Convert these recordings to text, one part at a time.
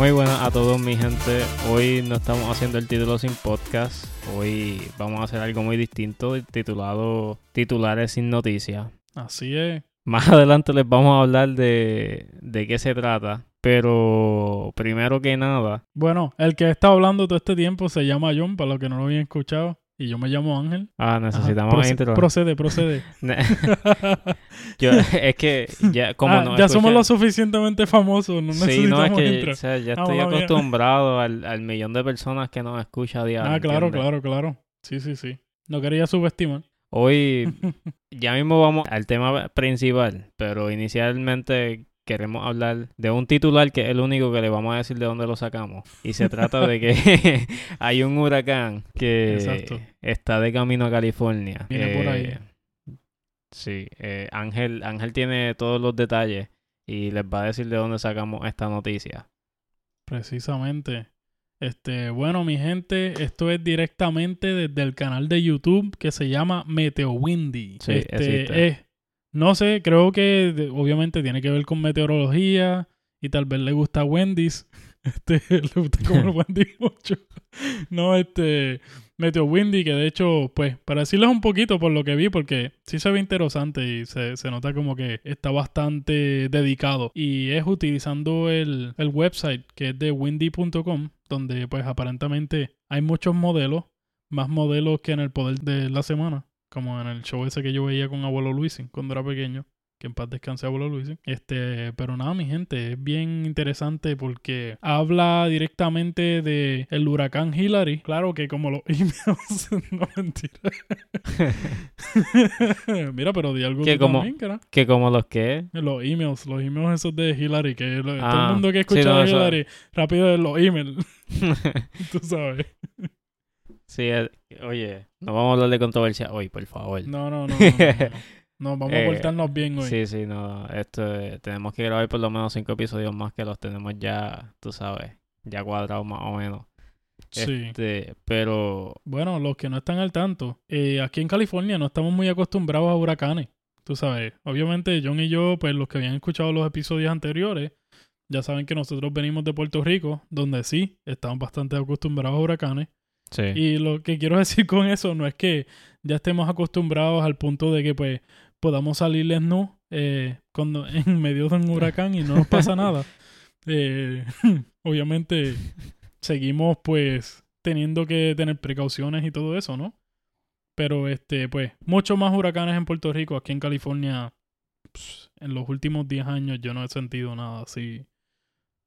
Muy buenas a todos mi gente. Hoy no estamos haciendo el título sin podcast. Hoy vamos a hacer algo muy distinto titulado Titulares sin noticias. Así es. Más adelante les vamos a hablar de, de qué se trata. Pero primero que nada, Bueno, el que está hablando todo este tiempo se llama John, para los que no lo habían escuchado. Y yo me llamo Ángel. ah, Ajá, necesitamos proce- intro. Procede, procede. Yo- es que ya como Ah, no ya somos lo suficientemente famosos, no Sí, necesitamos no, es que intro. o sea, ya Ah, estoy acostumbrado al, al millón de personas que nos escucha a diario. Ah, claro, ¿entiendes? claro, claro. Sí, sí, sí. No quería subestimar. Hoy ya mismo vamos al tema principal, pero inicialmente queremos hablar de un titular que es el único que le vamos a decir de dónde lo sacamos. Y se trata de que hay un huracán que Exacto. está de camino a California. Viene por ahí. Eh, Sí, eh, Ángel, Ángel tiene todos los detalles y les va a decir de dónde sacamos esta noticia. Precisamente. Este, bueno, mi gente, esto es directamente desde el canal de YouTube que se llama Meteo Windy. Sí, este, existe. es- no sé, creo que obviamente tiene que ver con meteorología y tal vez le gusta Wendy's. Este, le gusta comer Wendy's mucho. No, este, Meteo Windy, que de hecho, pues, para decirles un poquito por lo que vi, porque sí se ve interesante y se, se nota como que está bastante dedicado. Y es utilizando el, el website que es de windy.com, donde pues aparentemente hay muchos modelos, más modelos que en el poder de la semana, como en el show ese que yo veía con abuelo Luisin cuando era pequeño. Que en paz descanse abuelo Luisin. Este, pero nada, mi gente, es bien interesante porque habla directamente de el huracán Hillary. Claro que como los emails, no mentira. Mira, pero di algo Que como- también, cara. Que como los que... Los emails, los emails esos de Hillary, que lo- todo Ah, el mundo que sí, escucha no, de eso- Hillary, rápido los emails, tú sabes. sí, eh, oye, no vamos a hablar de controversia hoy, por favor. No, no, no. No, no, no. No, vamos Eh, a portarnos bien hoy. Sí, sí, no, esto eh, tenemos que grabar por lo menos cinco episodios más que los tenemos ya, tú sabes, ya cuadrados más o menos. Sí. Este, pero Bueno, los que no están al tanto, eh, aquí en California no estamos muy acostumbrados a huracanes. Tú sabes, obviamente John y yo, pues los que habían escuchado los episodios anteriores, ya saben que nosotros venimos de Puerto Rico, donde sí, estamos bastante acostumbrados a huracanes. Sí, Y lo que quiero decir con eso no es que ya estemos acostumbrados al punto de que pues podamos salirles no eh, cuando, en medio de un huracán y no nos pasa nada. Eh, obviamente seguimos pues teniendo que tener precauciones y todo eso, ¿no? Pero este pues muchos más huracanes en Puerto Rico, aquí en California pss, en los últimos 10 años yo no he sentido nada así.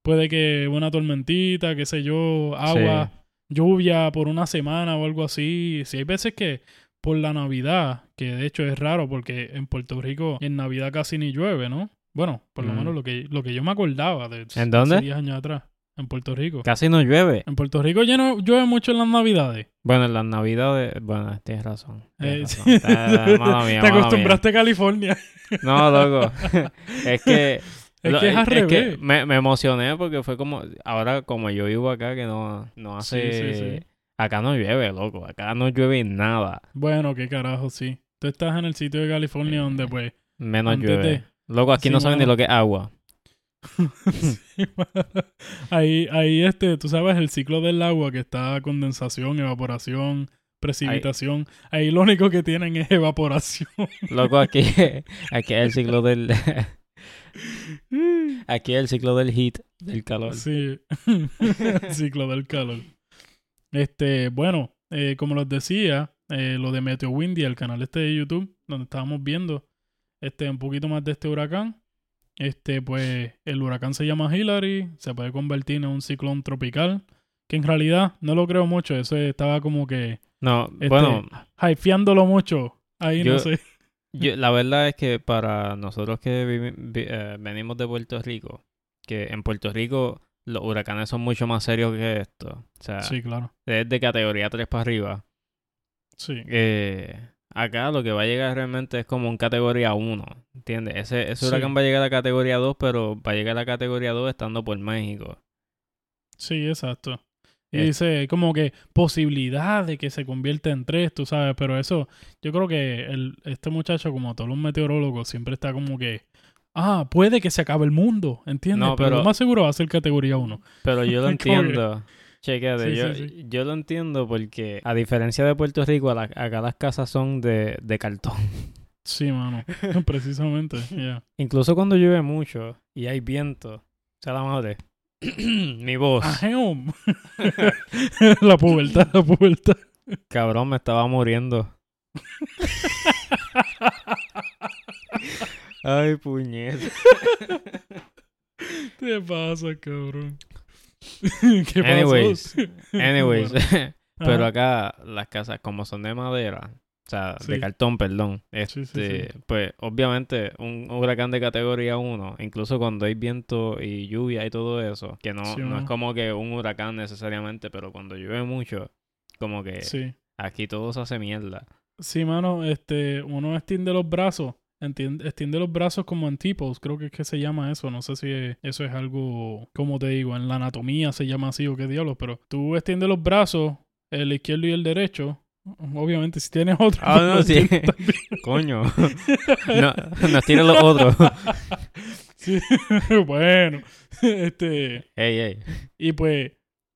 Puede que una tormentita, qué sé yo, agua, lluvia por una semana o algo así. Si hay veces que por la Navidad, que de hecho es raro porque en Puerto Rico en Navidad casi ni llueve, ¿no? Bueno, por lo Mm. menos lo que, lo que yo me acordaba de ¿En dónde? hace 10 años atrás, en Puerto Rico. casi no llueve. En Puerto Rico ya no llueve mucho en las Navidades. Bueno, en las navidades, bueno, tienes razón. tienes Eh, sí. Mía, Te acostumbraste a California. No, loco. es que Es Lo- que es al que me, me emocioné porque fue como, ahora como yo vivo acá que no, no hace, sí, sí. acá no llueve, loco, acá no llueve nada, Bueno, qué carajo, sí. Tú estás en el sitio de California donde pues... menos llueve. de- Loco, aquí no saben ni lo que es agua. Ahí, ahí este, tú sabes, el ciclo del agua que está condensación, evaporación, precipitación. Ahí lo único que tienen es evaporación. Loco, aquí, aquí es el ciclo del, aquí es el ciclo del heat, del calor. Sí, el ciclo del calor. Este, bueno, eh, como les decía, eh, lo de Meteo Windy, el canal este de YouTube, donde estábamos viendo este, un poquito más de este huracán. Este, pues, el huracán se llama Hillary, se puede convertir en un ciclón tropical, que en realidad no lo creo mucho, eso estaba como que No, Este, bueno, hypeándolo mucho. Ahí Yo- no sé. Yo- la verdad es que para nosotros que vi- eh, venimos de Puerto Rico, que en Puerto Rico los huracanes son mucho más serios que esto. O sea, Sí, claro. es de categoría 3 para arriba. Sí. Eh, acá lo que va a llegar realmente es como un categoría 1, ¿entiendes? Ese, ese Sí. huracán va a llegar a categoría 2, pero va a llegar a categoría 2 estando por México. Sí, exacto. Y dice como que posibilidad de que se convierta en tres, tú sabes, pero eso, yo creo que el, este muchacho, como todos los meteorólogos, siempre está como que ah, puede que se acabe el mundo, ¿entiendes? No, pero, pero- lo más seguro va a ser categoría 1. Pero yo lo entiendo. Chequete, Sí, yo, sí, sí. yo lo entiendo porque a diferencia de Puerto Rico, a la- acá las casas son de, de cartón. Sí, mano. Precisamente. yeah. Incluso cuando llueve mucho y hay viento, sea la madre. Mi voz, la pubertad, la pubertad. cabrón, me estaba muriendo. Ay, puñeta. ¿Qué pasa, cabrón? ¿Qué pasó? Anyways, anyways. Pero acá las casas como son de madera, o sea, de cartón, perdón, sí, este, sí. pues obviamente un huracán de categoría 1, incluso cuando hay viento y lluvia y todo eso, que no, no es como que un huracán necesariamente, pero cuando llueve mucho, como que aquí todo se hace mierda. Sí, mano, este, uno extiende los brazos, extiende los brazos como en tipos, creo que es que se llama eso, no sé si eso es algo, como te digo, en la anatomía se llama así o qué diablos, pero tú extiendes los brazos, el izquierdo y el derecho, obviamente si tienes otro, Ah, no, sí. Coño, no, nos tiran los otros. Sí, bueno, este, ey, ey. y pues,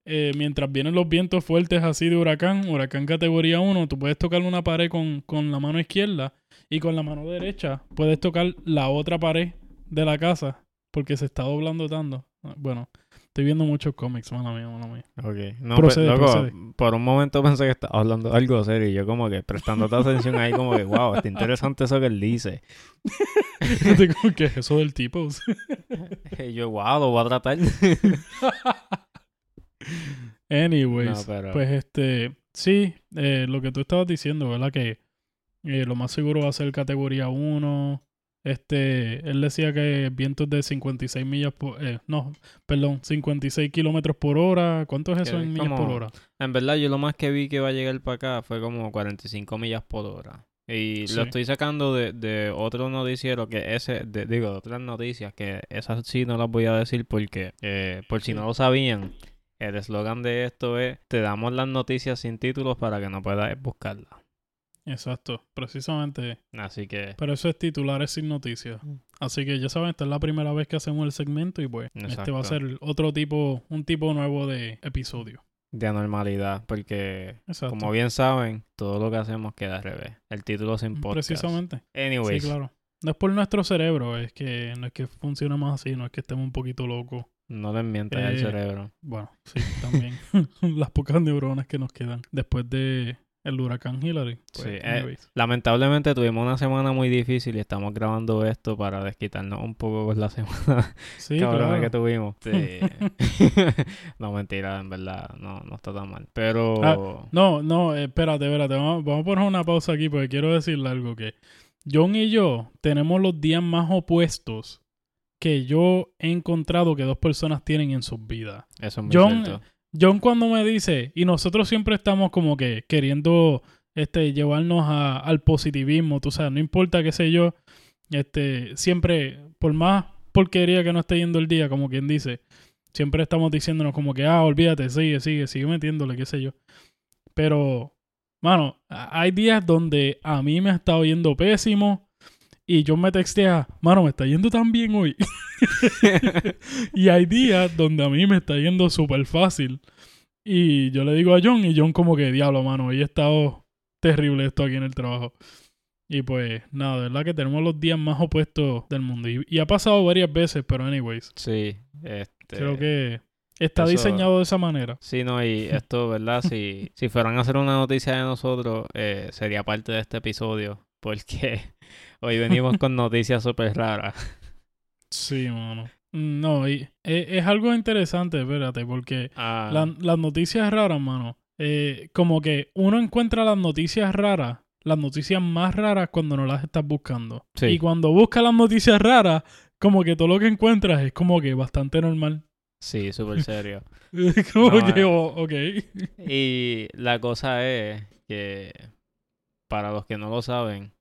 eh, mientras vienen los vientos fuertes así de huracán, huracán categoría 1, tú puedes tocar una pared con, con la mano izquierda y con la mano derecha puedes tocar la otra pared de la casa porque se está doblando tanto. Bueno, estoy viendo muchos cómics, mano mía, mano mía. Ok. No, Procede, pero, loco, procede. por un momento pensé que estaba hablando de algo serio y yo como que prestando atención ahí como que, wow, está interesante eso que él dice. Yo como que es eso del tipo. Y yo, wow, lo voy a tratar. Anyways, No, pero- pues este, sí, eh, lo que tú estabas diciendo, ¿verdad? Que eh, lo más seguro va a ser categoría 1. Este, él decía que vientos de 56 millas por, eh, no, perdón, 56 kilómetros por hora. ¿Cuánto es eso en millas por hora? En verdad, yo lo más que vi que va a llegar para acá fue como 45 millas por hora. Y Sí. lo estoy sacando de, de otro noticiero que ese, de- digo, de otras noticias que esas sí no las voy a decir porque, eh, por si no lo sabían, el eslogan de esto es, te damos las noticias sin títulos para que no puedas buscarlas. Exacto, precisamente. Así que, Pero eso es titulares sin noticias. Mm. Así que ya saben, esta es la primera vez que hacemos el segmento y pues este va a ser otro tipo, un tipo nuevo de episodio. de anormalidad, porque, Exacto. como bien saben, todo lo que hacemos queda al revés. El título sin podcast. Precisamente. Anyways, Sí, claro. No es por nuestro cerebro, es que no es que funcionemos así, no es que estemos un poquito locos. no le mientas al Eh, cerebro. Bueno, sí, también. Las pocas neuronas que nos quedan después de el huracán Hillary. Pues, Sí, eh. Lamentablemente tuvimos una semana muy difícil y estamos grabando esto para desquitarnos un poco con la semana sí, claro. que tuvimos. Sí. no, mentira, en verdad, no, no está tan mal. Pero Ah, No, no, eh, espérate, espérate. Vamos, vamos a poner una pausa aquí porque quiero decirle algo que John y yo tenemos los días más opuestos que yo he encontrado que dos personas tienen en sus vidas. eso es muy John, cierto. John cuando me dice, y nosotros siempre estamos como que queriendo este, llevarnos a- al positivismo, tú sabes, no importa qué sé yo, este, siempre, por más porquería que no esté yendo el día, como quien dice, siempre estamos diciéndonos como que, ah, olvídate, sigue, sigue, sigue metiéndole, qué sé yo. Pero, mano, hay días donde a mí me ha estado yendo pésimo y John me textea, mano, me está yendo tan bien hoy. y hay días donde a mí me está yendo súper fácil. Y yo le digo a John y John como que, diablo, mano, hoy ha estado terrible esto aquí en el trabajo. Y pues, nada, de verdad que tenemos los días más opuestos del mundo. Y, y ha pasado varias veces, pero anyways, Sí, este... creo que está eso- diseñado de esa manera. Sí, no, y esto, ¿verdad? Si, si fueran a hacer una noticia de nosotros, eh, sería parte de este episodio, porque hoy venimos con noticias súper raras. Sí, mano. No, y es, es algo interesante, espérate, porque Ah, la- las noticias raras, mano, eh, como que uno encuentra las noticias raras, las noticias más raras cuando no las estás buscando. Sí. Y cuando buscas las noticias raras, como que todo lo que encuentras es como que bastante normal. Sí, súper serio. como No, que, eh. oh, ok. Y la cosa es que, para los que no lo saben,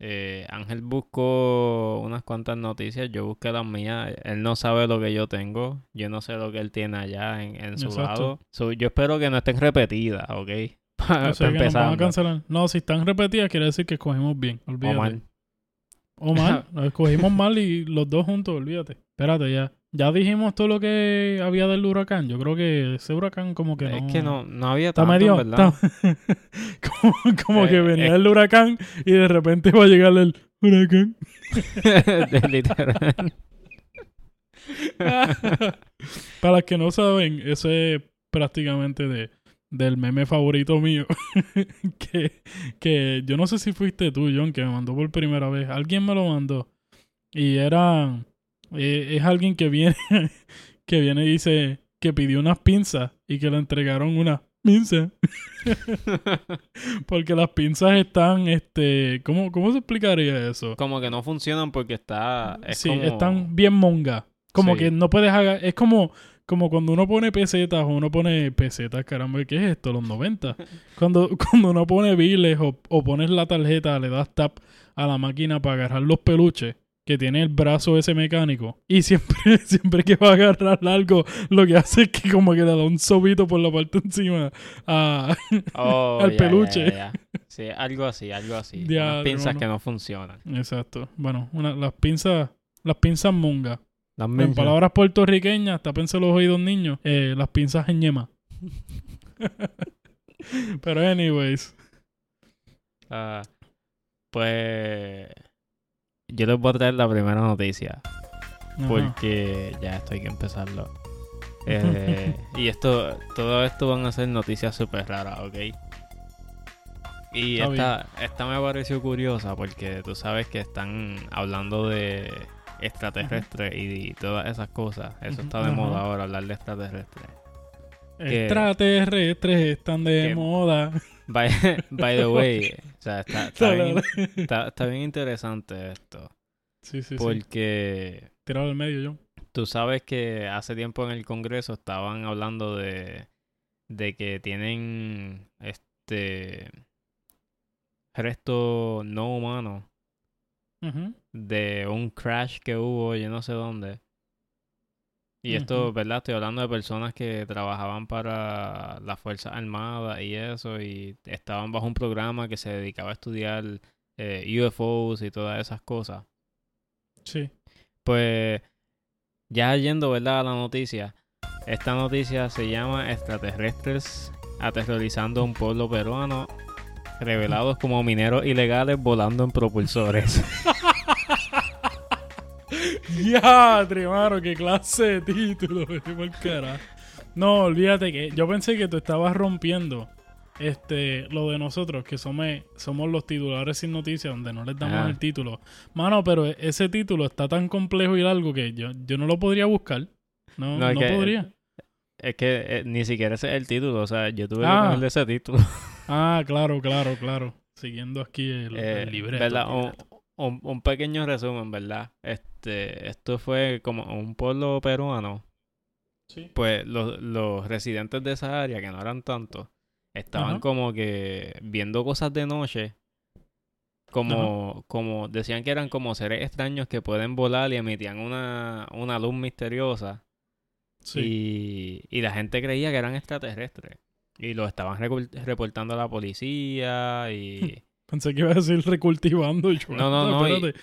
eh, Ángel buscó unas cuantas noticias, yo busqué las mías, él no sabe lo que yo tengo, yo no sé lo que él tiene allá en, en su Exacto. lado. So, yo espero que no estén repetidas, ¿ok? Pa- O sea pa que nos van a empezando. cancelar. No, si están repetidas, quiere decir que escogimos bien. Olvídate. O mal. O mal, escogimos mal y los dos juntos, olvídate. Espérate, ya. Ya dijimos todo lo que había del huracán. Yo creo que ese huracán como que no... Es que no, no había Está tanto, medio... ¿verdad? está- como como que Eh, venía eh. el huracán y de repente va a llegar el huracán. Literal. Para los que no saben, ese es prácticamente de, del meme favorito mío. que, que yo no sé si fuiste tú, John, que me mandó por primera vez. Alguien me lo mandó. Y era. Eh, es alguien que viene. que viene y dice que pidió unas pinzas y que le entregaron unas pinzas. Porque las pinzas están. este ¿Cómo, cómo se explicaría eso? como que no funcionan porque está... Es sí, como- están bien monga. Como Sí. que no puedes hacer. Es como, como cuando uno pone pesetas o uno pone pesetas, caramba, ¿qué es esto? Los 90. Cuando, cuando uno pone biles o, o pones la tarjeta, le das tap a la máquina para agarrar los peluches. Que tiene el brazo ese mecánico. Y siempre, siempre que va a agarrar algo, lo que hace es que como que le da un sobito por la parte encima a, Oh, al ya, peluche. ya, ya. Sí, algo así, algo así. Unas pinzas que no funcionan. Exacto. Bueno, una- las pinzas, las pinzas monga. Las En pinzas. palabras puertorriqueñas, tápense los oídos niños, eh, las pinzas en yema. Pero anyways, Ah, pues... Yo les voy a traer la primera noticia. ajá. Porque ya esto hay que empezarlo. Eh, y esto, todo esto van a ser noticias súper raras, ¿ok? Y esta, esta me pareció curiosa porque tú sabes que están hablando de extraterrestres y, todas esas cosas. Eso está de ajá. moda ahora, hablar de extraterrestres. extraterrestres están de que- moda. By, by the way, sea, está, está bien, está- está bien interesante esto. Sí, sí, sí. Porque Tirado al medio, yo. Tú sabes que hace tiempo en el Congreso estaban hablando de, de que tienen este resto no humano de un crash que hubo yo no sé dónde. Y esto. ¿verdad? Estoy hablando de personas que trabajaban para las Fuerzas Armadas y eso, y estaban bajo un programa que se dedicaba a estudiar eh, UFOs y todas esas cosas. Sí. Pues ya yendo, ¿verdad? A la noticia. Esta noticia se llama Extraterrestres aterrorizando a un pueblo peruano revelados como mineros ilegales volando en propulsores. Ya, mano, qué clase de título, vete por cara. No, olvídate que yo pensé que tú estabas rompiendo este lo de nosotros, que somos, somos los titulares sin noticias, donde no les damos Ajá. el título. Mano, pero ese título está tan complejo y largo que yo, yo no lo podría buscar. No, No, que- podría. es que eh, ni siquiera ese es el título, o sea, yo tuve que Ah. ponerle ese título. Ah, claro, claro, claro. Siguiendo aquí el, Eh, el libreto. ¿verdad? Un. Un- un pequeño resumen, ¿verdad? Este, esto fue como un pueblo peruano Sí. pues los, los residentes de esa área, que no eran tantos, estaban como que viendo cosas de noche, como, como decían que eran como seres extraños que pueden volar y emitían una, una luz misteriosa. Sí. Y, y la gente creía que eran extraterrestres. Y lo estaban reportando a la policía y... Pensé que iba a decir recultivando. y yo, No, no, no, y- espérate.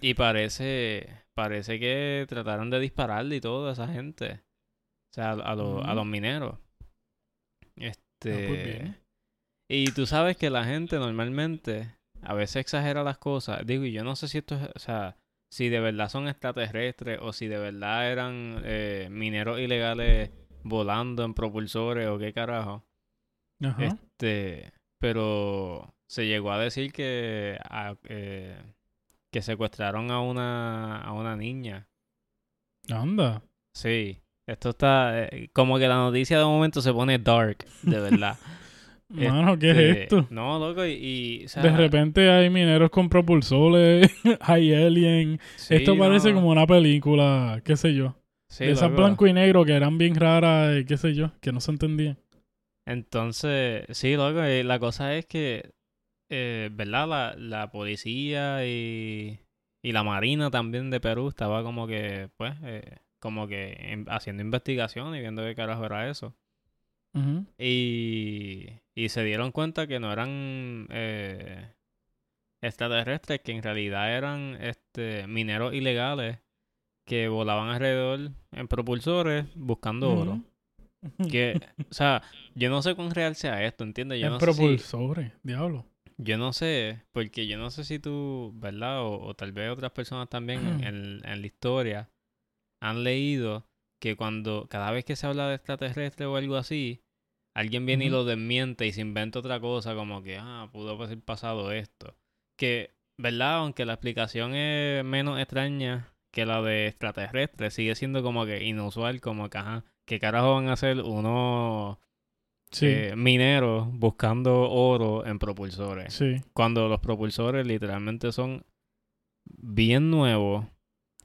Y parece, parece que trataron de dispararle y todo a esa gente. O sea, a, a los- a Mm. los mineros. Este. pues bien. y tú sabes que la gente normalmente a veces exagera las cosas. Digo, y yo no sé si esto es, o sea, si de verdad son extraterrestres o si de verdad eran eh, mineros ilegales volando en propulsores o qué carajo. Ajá. Este, pero se llegó a decir que a- eh, que secuestraron a una a una niña. Anda. Sí, esto está eh, como que la noticia de momento se pone dark, de verdad. Mano, ¿qué Este, es esto? No, loco, y, y, o sea, De repente hay mineros con propulsores, hay alien. sí, Esto parece no, como una película, qué sé yo. sí, de esas blanco y negro que eran bien raras, y qué sé yo, que no se entendían. Entonces, sí, loco, y la cosa es que, eh, ¿verdad? La, la policía y, y la marina también de Perú estaba como que, pues, eh, como que en- haciendo investigación y viendo qué carajo era eso. Y, y se dieron cuenta que no eran, eh, extraterrestres que en realidad eran este mineros ilegales que volaban alrededor en propulsores buscando oro. Que, o sea, yo no sé cuán real sea esto, ¿entiendes? Yo en no sé si- propulsores, diablo. Yo no sé, porque yo no sé si tú, ¿verdad? O, o tal vez otras personas también en, en- en la historia han leído que cuando, cada vez que se habla de extraterrestre o algo así, alguien viene y lo desmiente y se inventa otra cosa como que, ah, pudo haber pasado esto. Que, ¿verdad? Aunque la explicación es menos extraña que la de extraterrestre, sigue siendo como que inusual, como que, ajá, ¿qué carajo van a hacer unos Sí, eh, mineros buscando oro en propulsores? sí. cuando los propulsores literalmente son bien nuevos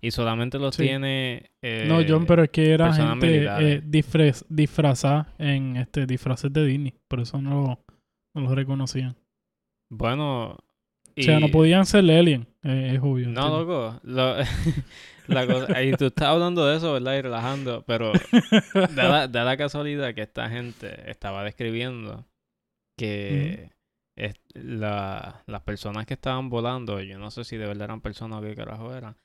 y solamente los Sí. tiene eh, no, John, pero es que era gente eh, disfraz- disfrazada en este disfraces de Disney. Por eso no lo, no los reconocían. bueno O sea, no podían ser alien. eh, es obvio. no loco lo- la cosa y tú estás hablando de eso verdad y relajando pero da la, da la casualidad que esta gente estaba describiendo que es- la- las personas que estaban volando, yo no sé si de verdad eran personas o qué carajo eran,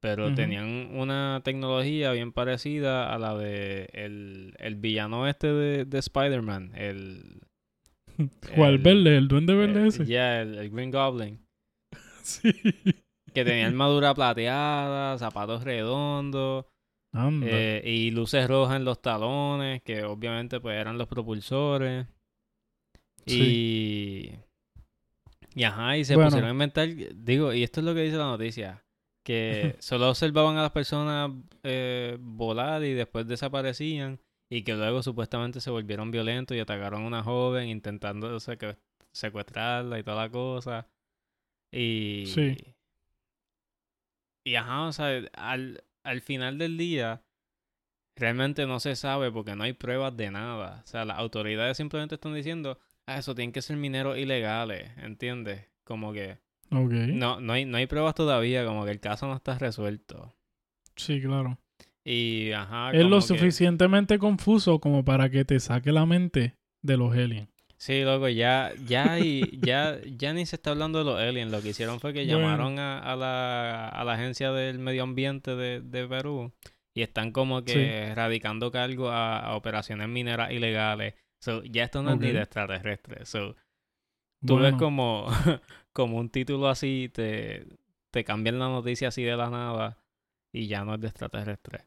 pero tenían una tecnología bien parecida a la de el, el villano este de, de Spider-Man, el... ¿Cuál verde? ¿El duende verde eh, ese? Ya, el, el Green Goblin. Sí. Que tenía armadura plateada, zapatos redondos eh, y luces rojas en los talones, que obviamente pues eran los propulsores. Y... Y ajá, y se Bueno. pusieron a inventar, digo, y esto es lo que dice la noticia, que solo observaban a las personas eh, volar y después desaparecían y que luego supuestamente se volvieron violentos y atacaron a una joven intentando secu- secuestrarla y toda la cosa. Y... Sí. Y ajá, o sea, al, al final del día realmente no se sabe porque no hay pruebas de nada. O sea, las autoridades simplemente están diciendo, ah, eso tienen que ser mineros ilegales, ¿entiendes? Como que no, no hay, no hay pruebas todavía, como que el caso no está resuelto. Sí, claro. Y ajá, es lo que- suficientemente confuso como para que te saque la mente de los aliens. Sí, loco, ya, ya, y, ya, ya ni se está hablando de los aliens. Lo que hicieron fue que Bueno. llamaron a, a la, a la agencia del medio ambiente de, de Perú y están como que radicando cargo a, a operaciones mineras ilegales. So, ya esto no es ni de extraterrestres. So, tú ves como, como un título así, te, te cambian la noticia así de la nada y ya no es de extraterrestres.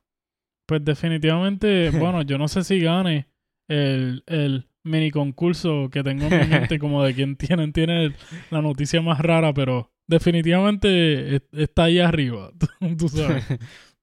Pues definitivamente, bueno, yo no sé si gane el, el mini concurso que tengo en mi mente como de quien tiene, tiene la noticia más rara, pero definitivamente es- está ahí arriba, tú sabes.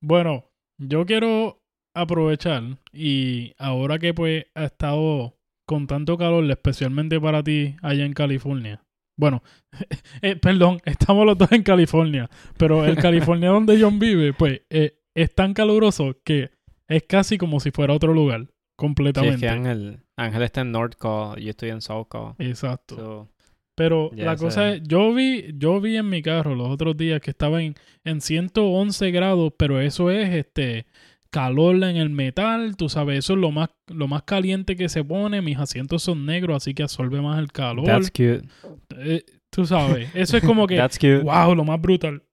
Bueno, yo quiero aprovechar y ahora que pues ha estado con tanto calor, especialmente para ti allá en California. Bueno, eh, perdón, estamos los dos en California, pero el California donde John vive, pues eh, es tan caluroso que es casi como si fuera otro lugar, Sí, es completamente. que Ángel, Ángel está en North Call, yo estoy en South Call. Exacto. So, Pero la cosa es, yo vi, yo vi en mi carro los otros días que estaba en, en 111 grados, pero eso es este calor en el metal, tú sabes, eso es lo más, lo más caliente que se pone, mis asientos son negros, así que absorbe más el calor. that's cute. Eh, tú sabes, eso es como que, That's cute. wow, lo más brutal.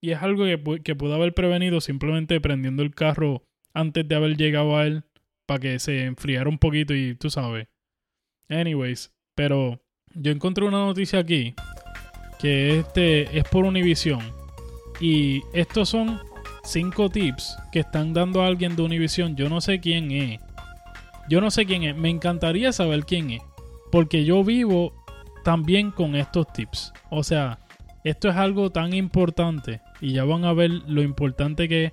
Y es algo que, que pude haber prevenido simplemente prendiendo el carro antes de haber llegado a él para que se enfriara un poquito y tú sabes. Anyways, pero yo encontré una noticia aquí que este es por Univision y estos son cinco tips que están dando a alguien de Univision. Yo no sé quién es. Yo no sé quién es. Me encantaría saber quién es. Porque yo vivo también con estos tips. O sea, esto es algo tan importante. Y ya van a ver lo importante que es.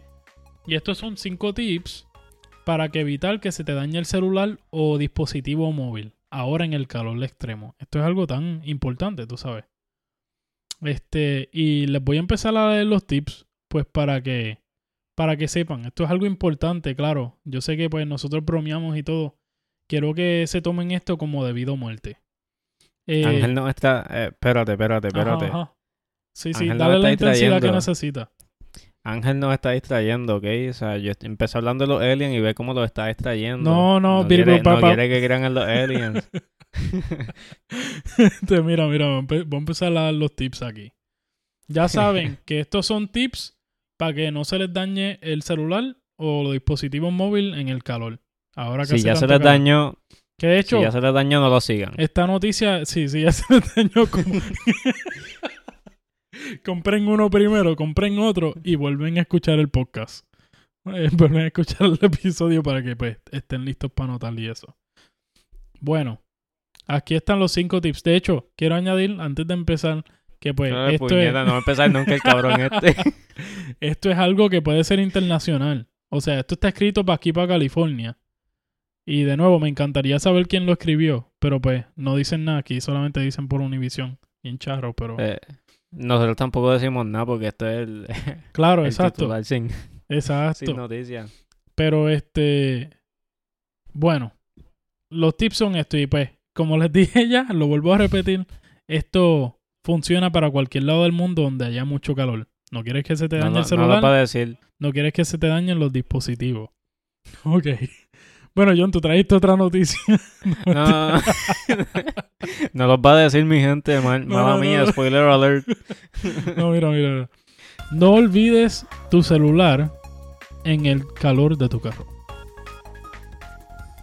Y estos son cinco tips para que evitar que se te dañe el celular o dispositivo móvil. Ahora en el calor extremo. Esto es algo tan importante, tú sabes. Este, y les voy a empezar a leer los tips, pues para que, para que sepan. Esto es algo importante, claro. Yo sé que pues nosotros bromeamos y todo. Quiero que se tomen esto como debido a muerte. Eh, Ángel no está. eh, espérate, espérate, espérate. ajá. Sí, sí, Ángel dale la intensidad que necesita. Ángel nos está distrayendo, ¿ok? O sea, yo empecé hablando de los aliens y ve cómo los está distrayendo. No, no, no quiere, no quiere que crean en los aliens. Este, mira, mira, voy a empezar a dar los tips aquí. Ya saben que estos son tips para que no se les dañe el celular o los dispositivos móviles en el calor. Ahora que Si ya se les dañó, Que de hecho, si ya se les dañó, no lo sigan. esta noticia, sí, sí, ya se les dañó como... compren uno primero, compren otro y vuelven a escuchar el podcast. Eh, vuelven a escuchar el episodio para que pues estén listos para anotar y eso. Bueno, aquí están los cinco tips. De hecho, quiero añadir antes de empezar que pues Ay, esto, puñeta, es, no va a empezar nunca el cabrón este. esto es algo que puede ser internacional. O sea, esto está escrito para aquí, para California. Y de nuevo, me encantaría saber quién lo escribió, pero pues no dicen nada aquí, solamente dicen por Univision. Bien charro, pero... Eh, nosotros tampoco decimos nada porque esto es el, claro, el exacto. sin, Exacto. sin noticias. Pero este. Bueno, los tips son esto. Y pues, como les dije ya, lo vuelvo a repetir. Esto funciona para cualquier lado del mundo donde haya mucho calor. No quieres que se te No, dañe no, el no celular, lo para decir. no quieres que se te dañen los dispositivos. Ok. Bueno, John, tú trajiste otra noticia. No, no los va a decir mi gente, No, mala mía, spoiler alert. No, mira, mira. mira. No olvides tu celular en el calor de tu carro.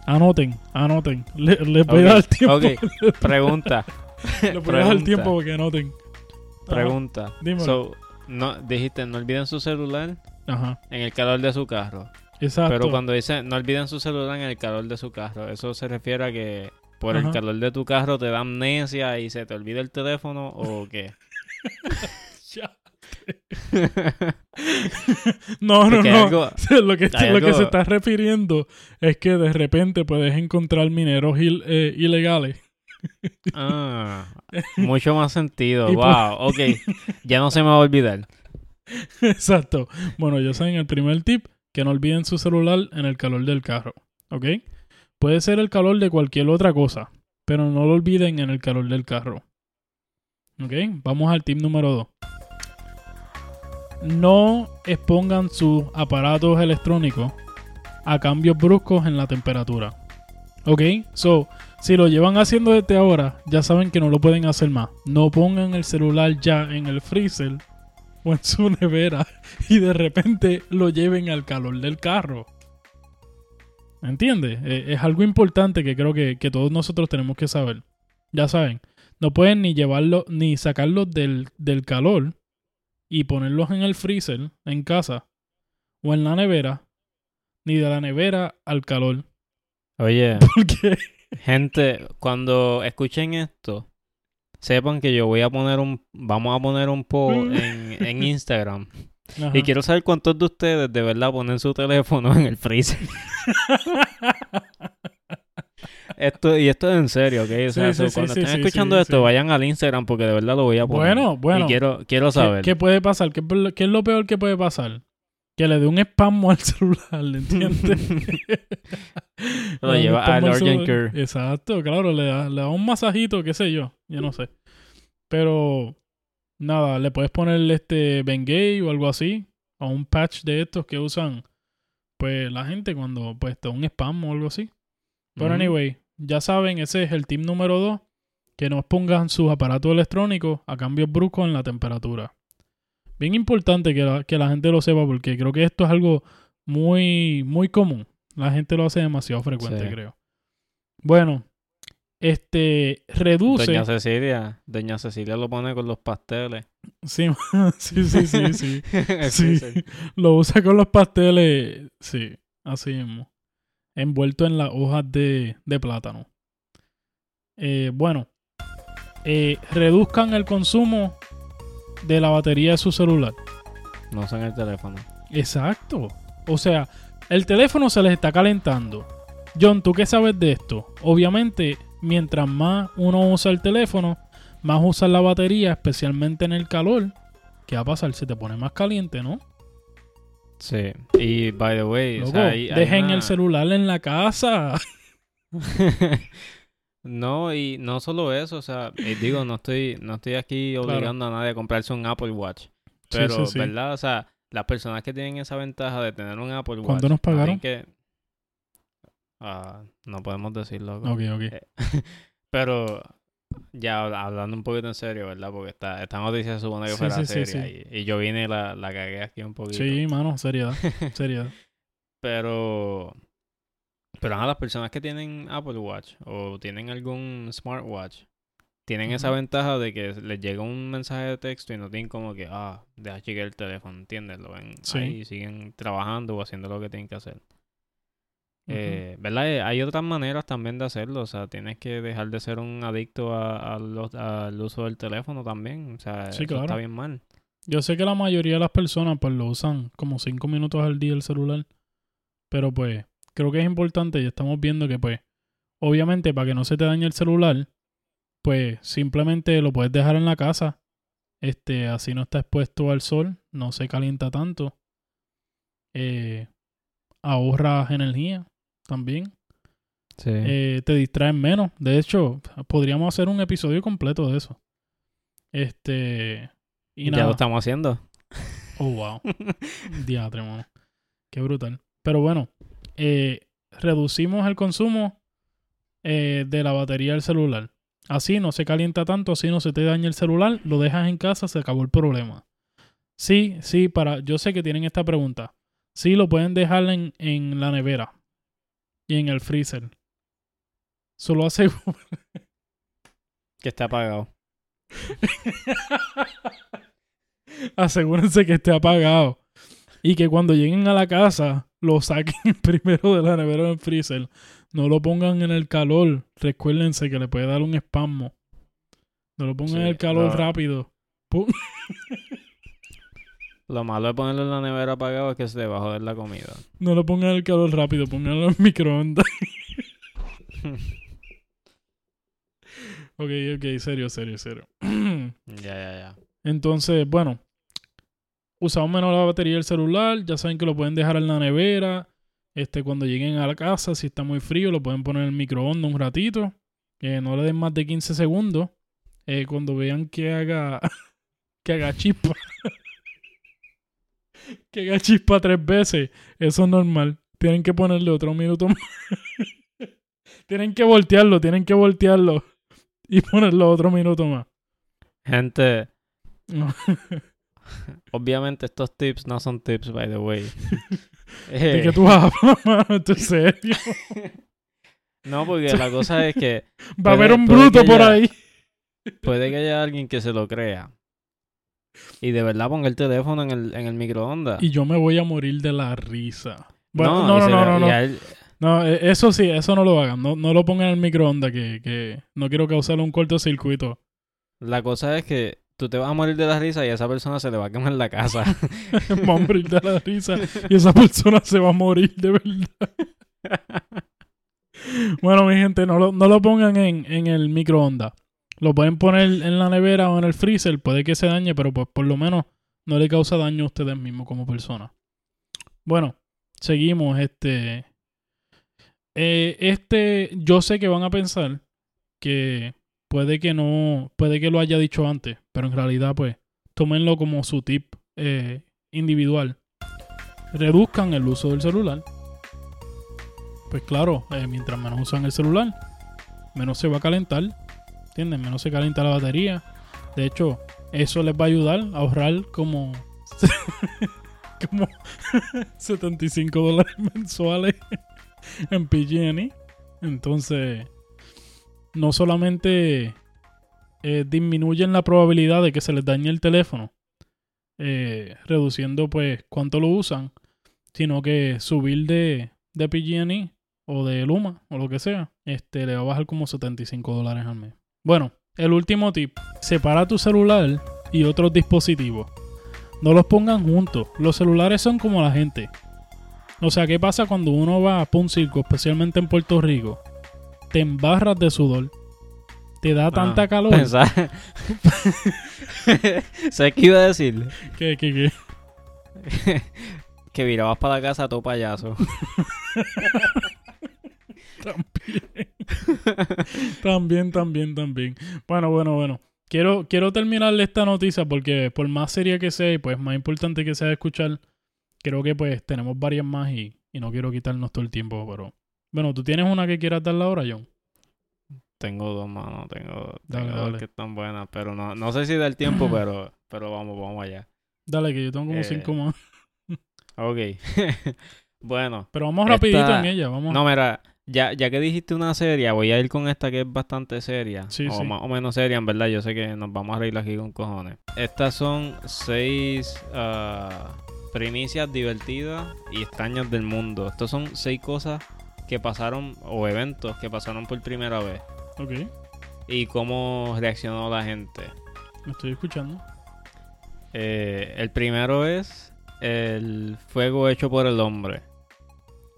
Anoten, anoten. Le, les voy a Ok, dar tiempo. ok. Pregunta, Les voy a dar tiempo para que anoten. Ajá. pregunta. dímelo. So, no, dijiste, no olviden su celular Ajá. en el calor de su carro. Exacto. Pero cuando dice no olviden su celular en el calor de su carro, eso se refiere a que por Ajá. el calor de tu carro te da amnesia y se te olvida el teléfono o qué. No, no, no. algo- lo que, lo que se está refiriendo es que de repente puedes encontrar mineros il- eh, ilegales. Ah, mucho más sentido. Y wow, ok. Ya no se me va a olvidar. Exacto. Bueno, ya saben el primer tip, que no olviden su celular en el calor del carro. ¿Ok? Puede ser el calor de cualquier otra cosa, pero no lo olviden en el calor del carro. ¿Ok? Vamos al tip número 2. No expongan sus aparatos electrónicos a cambios bruscos en la temperatura. ¿Ok? So, si lo llevan haciendo desde ahora, ya saben que no lo pueden hacer más. No pongan el celular ya en el freezer o en su nevera y de repente lo lleven al calor del carro. ¿Me entiendes? Eh, es algo importante que creo que, que todos nosotros tenemos que saber. Ya saben, no pueden ni llevarlo, ni sacarlos del, del calor y ponerlos en el freezer en casa o en la nevera, ni de la nevera al calor. Oye, Porque gente, cuando escuchen esto, sepan que yo voy a poner un, vamos a poner un poll en, en Instagram. Ajá. Y quiero saber cuántos de ustedes de verdad ponen su teléfono en el freezer. Esto, y esto es en serio, ¿ok? O sea, Sí, so, sí, sí, cuando sí, estén escuchando esto, vayan al Instagram porque de verdad lo voy a poner. Bueno, bueno. Y quiero, quiero ¿Qué, saber. qué puede pasar? ¿Qué, qué es lo peor que puede pasar? Que le dé un spam al celular, ¿entiendes? Lo Le da un lleva al urgent care. Exacto, claro, le da, le da un masajito, qué sé yo, yo no sé. Pero nada, le puedes poner este Bengay o algo así, o un patch de estos que usan pues la gente cuando pues te da un spam o algo así. Pero anyway, ya saben, ese es el tip número 2, que no pongan sus aparatos electrónicos a cambios bruscos en la temperatura. Bien importante que la, que la gente lo sepa porque creo que esto es algo muy, muy común. La gente lo hace demasiado frecuente, Sí. creo. Bueno, este reduce. Doña Cecilia, Doña Cecilia lo pone con los pasteles. Sí, sí, sí, sí, sí. Sí. Lo usa con los pasteles. Sí, así mismo. Envuelto en las hojas de, de plátano. Eh, bueno, eh, reduzcan el consumo de la batería de su celular. No usan el teléfono. Exacto. O sea, el teléfono se les está calentando. John, ¿tú qué sabes de esto? Obviamente, mientras más uno usa el teléfono, más usa la batería, especialmente en el calor. ¿Qué va a pasar? Se te pone más caliente, ¿no? Sí. Y, by the way, o Loco, sea, hay- hay dejen una- el celular en la casa. no, y no solo eso, o sea, y digo, no estoy, no estoy aquí Claro. obligando a nadie a comprarse un Apple Watch. Pero, sí, sí. ¿verdad? O sea, las personas que tienen esa ventaja de tener un Apple Watch. ¿Cuánto nos pagaron? Que... Ah, no podemos decirlo. Ok, ok. Pero ya hablando un poquito en serio, ¿verdad? Porque esta, esta noticia se supone que fuera sí, sí, seria Y, y yo vine y la, la cagué aquí un poquito. Sí, mano, seriedad, seriedad. Pero... Pero a las personas que tienen Apple Watch o tienen algún smartwatch, tienen esa ventaja de que les llega un mensaje de texto y no tienen como que, ah, deja chequear el teléfono, ¿entiendes? Lo ven Sí. ahí y siguen trabajando o haciendo lo que tienen que hacer. Eh, ¿Verdad? Eh, Hay otras maneras también de hacerlo. O sea, tienes que dejar de ser un adicto a, a los- al uso del teléfono también. O sea, Sí, eso está bien mal. Yo sé que la mayoría de las personas pues lo usan como cinco minutos al día el celular. Pero pues creo que es importante y estamos viendo que pues obviamente para que no se te dañe el celular, pues simplemente lo puedes dejar en la casa. Este, así no está expuesto al sol, no se calienta tanto. Eh, ahorras energía también. Sí. Eh, te distraen menos. De hecho, podríamos hacer un episodio completo de eso. Este. Y ya nada. lo estamos haciendo. Oh, wow. Diatre, mano. Qué brutal. Pero bueno, eh, reducimos el consumo eh, de la batería del celular. Así no se calienta tanto, así no se te daña el celular, lo dejas en casa, se acabó el problema. Sí, sí, para. Yo sé que tienen esta pregunta. Sí, lo pueden dejar en, en la nevera y en el freezer. Solo aseguro. Que está apagado. Asegúrense que esté apagado. Y que cuando lleguen a la casa, lo saquen primero de la nevera del freezer. No lo pongan en el calor. Recuérdense que le puede dar un espasmo. No lo pongan en el calor no. rápido. Lo malo de ponerlo en la nevera apagado es que se te va a joder la comida. No lo pongan en el calor rápido. Pónganlo en microondas. ok, ok. Serio, serio, serio. ya, ya, ya. Entonces, bueno, usamos menos la batería del celular. Ya saben que lo pueden dejar en la nevera. Este, cuando lleguen a la casa, si está muy frío, lo pueden poner en el microondas un ratito. Eh, no le den más de 15 segundos. Eh, cuando vean que haga que haga chispa. que haga chispa tres veces. Eso es normal. Tienen que ponerle otro minuto más. tienen que voltearlo, tienen que voltearlo. Y ponerlo otro minuto más. Gente, obviamente estos tips no son tips, by the way. ¿De qué tú hablas, mano? ¿Esto es serio? no, porque la cosa es que Va a haber un bruto por ahí. puede que haya alguien que se lo crea. Y de verdad ponga el teléfono en el, en el microondas. Y yo me voy a morir de la risa. Bueno, no, no, no, no, no. él- No, eh, eso sí, eso no lo hagan. No, no lo pongan en el microondas que, que no quiero causarle un cortocircuito. la cosa es que tú te vas a morir de la risa y a esa persona se le va a quemar la casa. Va a morir de la risa y esa persona se va a morir de verdad. Bueno, mi gente, no lo, no lo pongan en, en el microondas. Lo pueden poner en la nevera o en el freezer. Puede que se dañe, pero pues por lo menos no le causa daño a ustedes mismos como personas. Bueno, seguimos. Este. eh, este. Yo sé que van a pensar que puede que no. Puede que lo haya dicho antes. Pero en realidad, pues, tómenlo como su tip eh, individual. Reduzcan el uso del celular. Pues claro, eh, mientras menos usan el celular, menos se va a calentar. ¿Entienden? Menos se calienta la batería. De hecho, eso les va a ayudar a ahorrar como. como 75 dólares mensuales en PG&E. Entonces, no solamente eh, disminuyen la probabilidad de que se les dañe el teléfono, eh, reduciendo pues cuánto lo usan, sino que subir de, de PG&E o de Luma o lo que sea, este le va a bajar como 75 dólares al mes. Bueno, el último tip, separa tu celular y otros dispositivos. No los pongan juntos. Los celulares son como la gente. O sea, ¿qué pasa cuando uno va a un circo, especialmente en Puerto Rico? Te embarras de sudor. Te da tanta Ah, calor. Pensar. ¿Sabes qué iba a decir? que, que, que. que virabas para la casa todo payaso. También, también, también. Bueno, bueno, bueno. Quiero, quiero terminar esta noticia porque por más seria que sea y pues más importante que sea de escuchar, creo que pues tenemos varias más y, y no quiero quitarnos todo el tiempo, pero... Bueno, ¿tú tienes una que quieras darle ahora, John? Tengo dos manos, tengo, Dale, tengo dos que están buenas, pero no, no sé si da el tiempo, pero, pero vamos, vamos allá. Dale, que yo tengo como Eh, cinco más. Ok. bueno, Pero vamos esta- rapidito en ella, vamos. no, mira, ya, ya que dijiste una serie, voy a ir con esta que es bastante seria. Sí, o sí. más o menos seria, en verdad. Yo sé que nos vamos a reír aquí con cojones. Estas son seis ah, primicias divertidas y extrañas del mundo. Estos son seis cosas que pasaron, o eventos que pasaron por primera vez. Ok, Y cómo reaccionó la gente. me estoy escuchando. Eh, el primero es el fuego hecho por el hombre.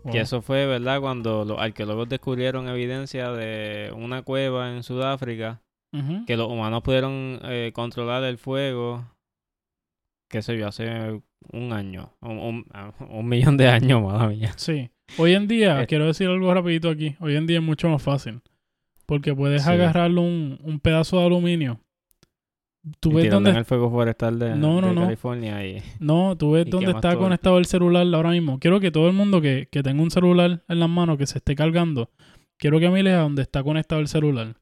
Wow. Que eso fue, ¿verdad? Cuando los arqueólogos descubrieron evidencia de una cueva en Sudáfrica, que los humanos pudieron eh, controlar el fuego, qué sé yo, hace un año, un, un- un millón de años, madre mía. Sí. Hoy en día, Eh. quiero decir algo rapidito aquí. Hoy en día es mucho más fácil. Porque puedes Sí. agarrarle un, un pedazo de aluminio. Tú Y ves dónde... en el fuego forestal de, No, no, de no. California y... No, tú ves dónde está conectado el celular ahora mismo. Quiero que todo el mundo que, que tenga un celular en las manos que se esté cargando, quiero que mires a donde está conectado el celular.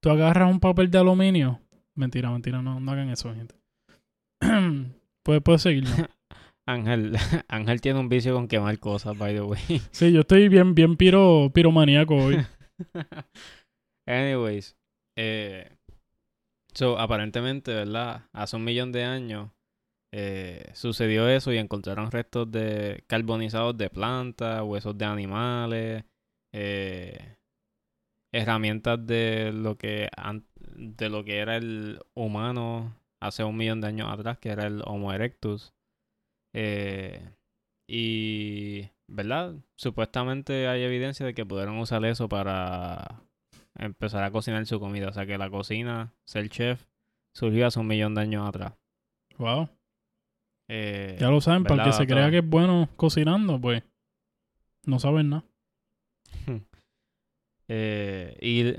Tú agarras un papel de aluminio. Mentira, mentira, no, no hagan eso, gente. puedes, puedes seguir. ¿no? Ángel, Ángel tiene un vicio con quemar cosas, by the way. Sí, yo estoy bien, bien piro, piromaníaco hoy. Anyways, eh, so, aparentemente, ¿verdad? Hace un millón de años eh, sucedió eso y encontraron restos de carbonizados de plantas, huesos de animales, eh, herramientas de lo que de lo que era el humano hace un millón de años atrás, que era el Homo erectus. Eh, y, ¿verdad? Supuestamente hay evidencia de que pudieron usar eso para empezar a cocinar su comida. O sea que la cocina, ser chef, surgió hace un millón de años atrás. Wow. Eh, Ya lo saben, para el que ¿verdad, se crea que es bueno cocinando, pues no saben nada. eh, y,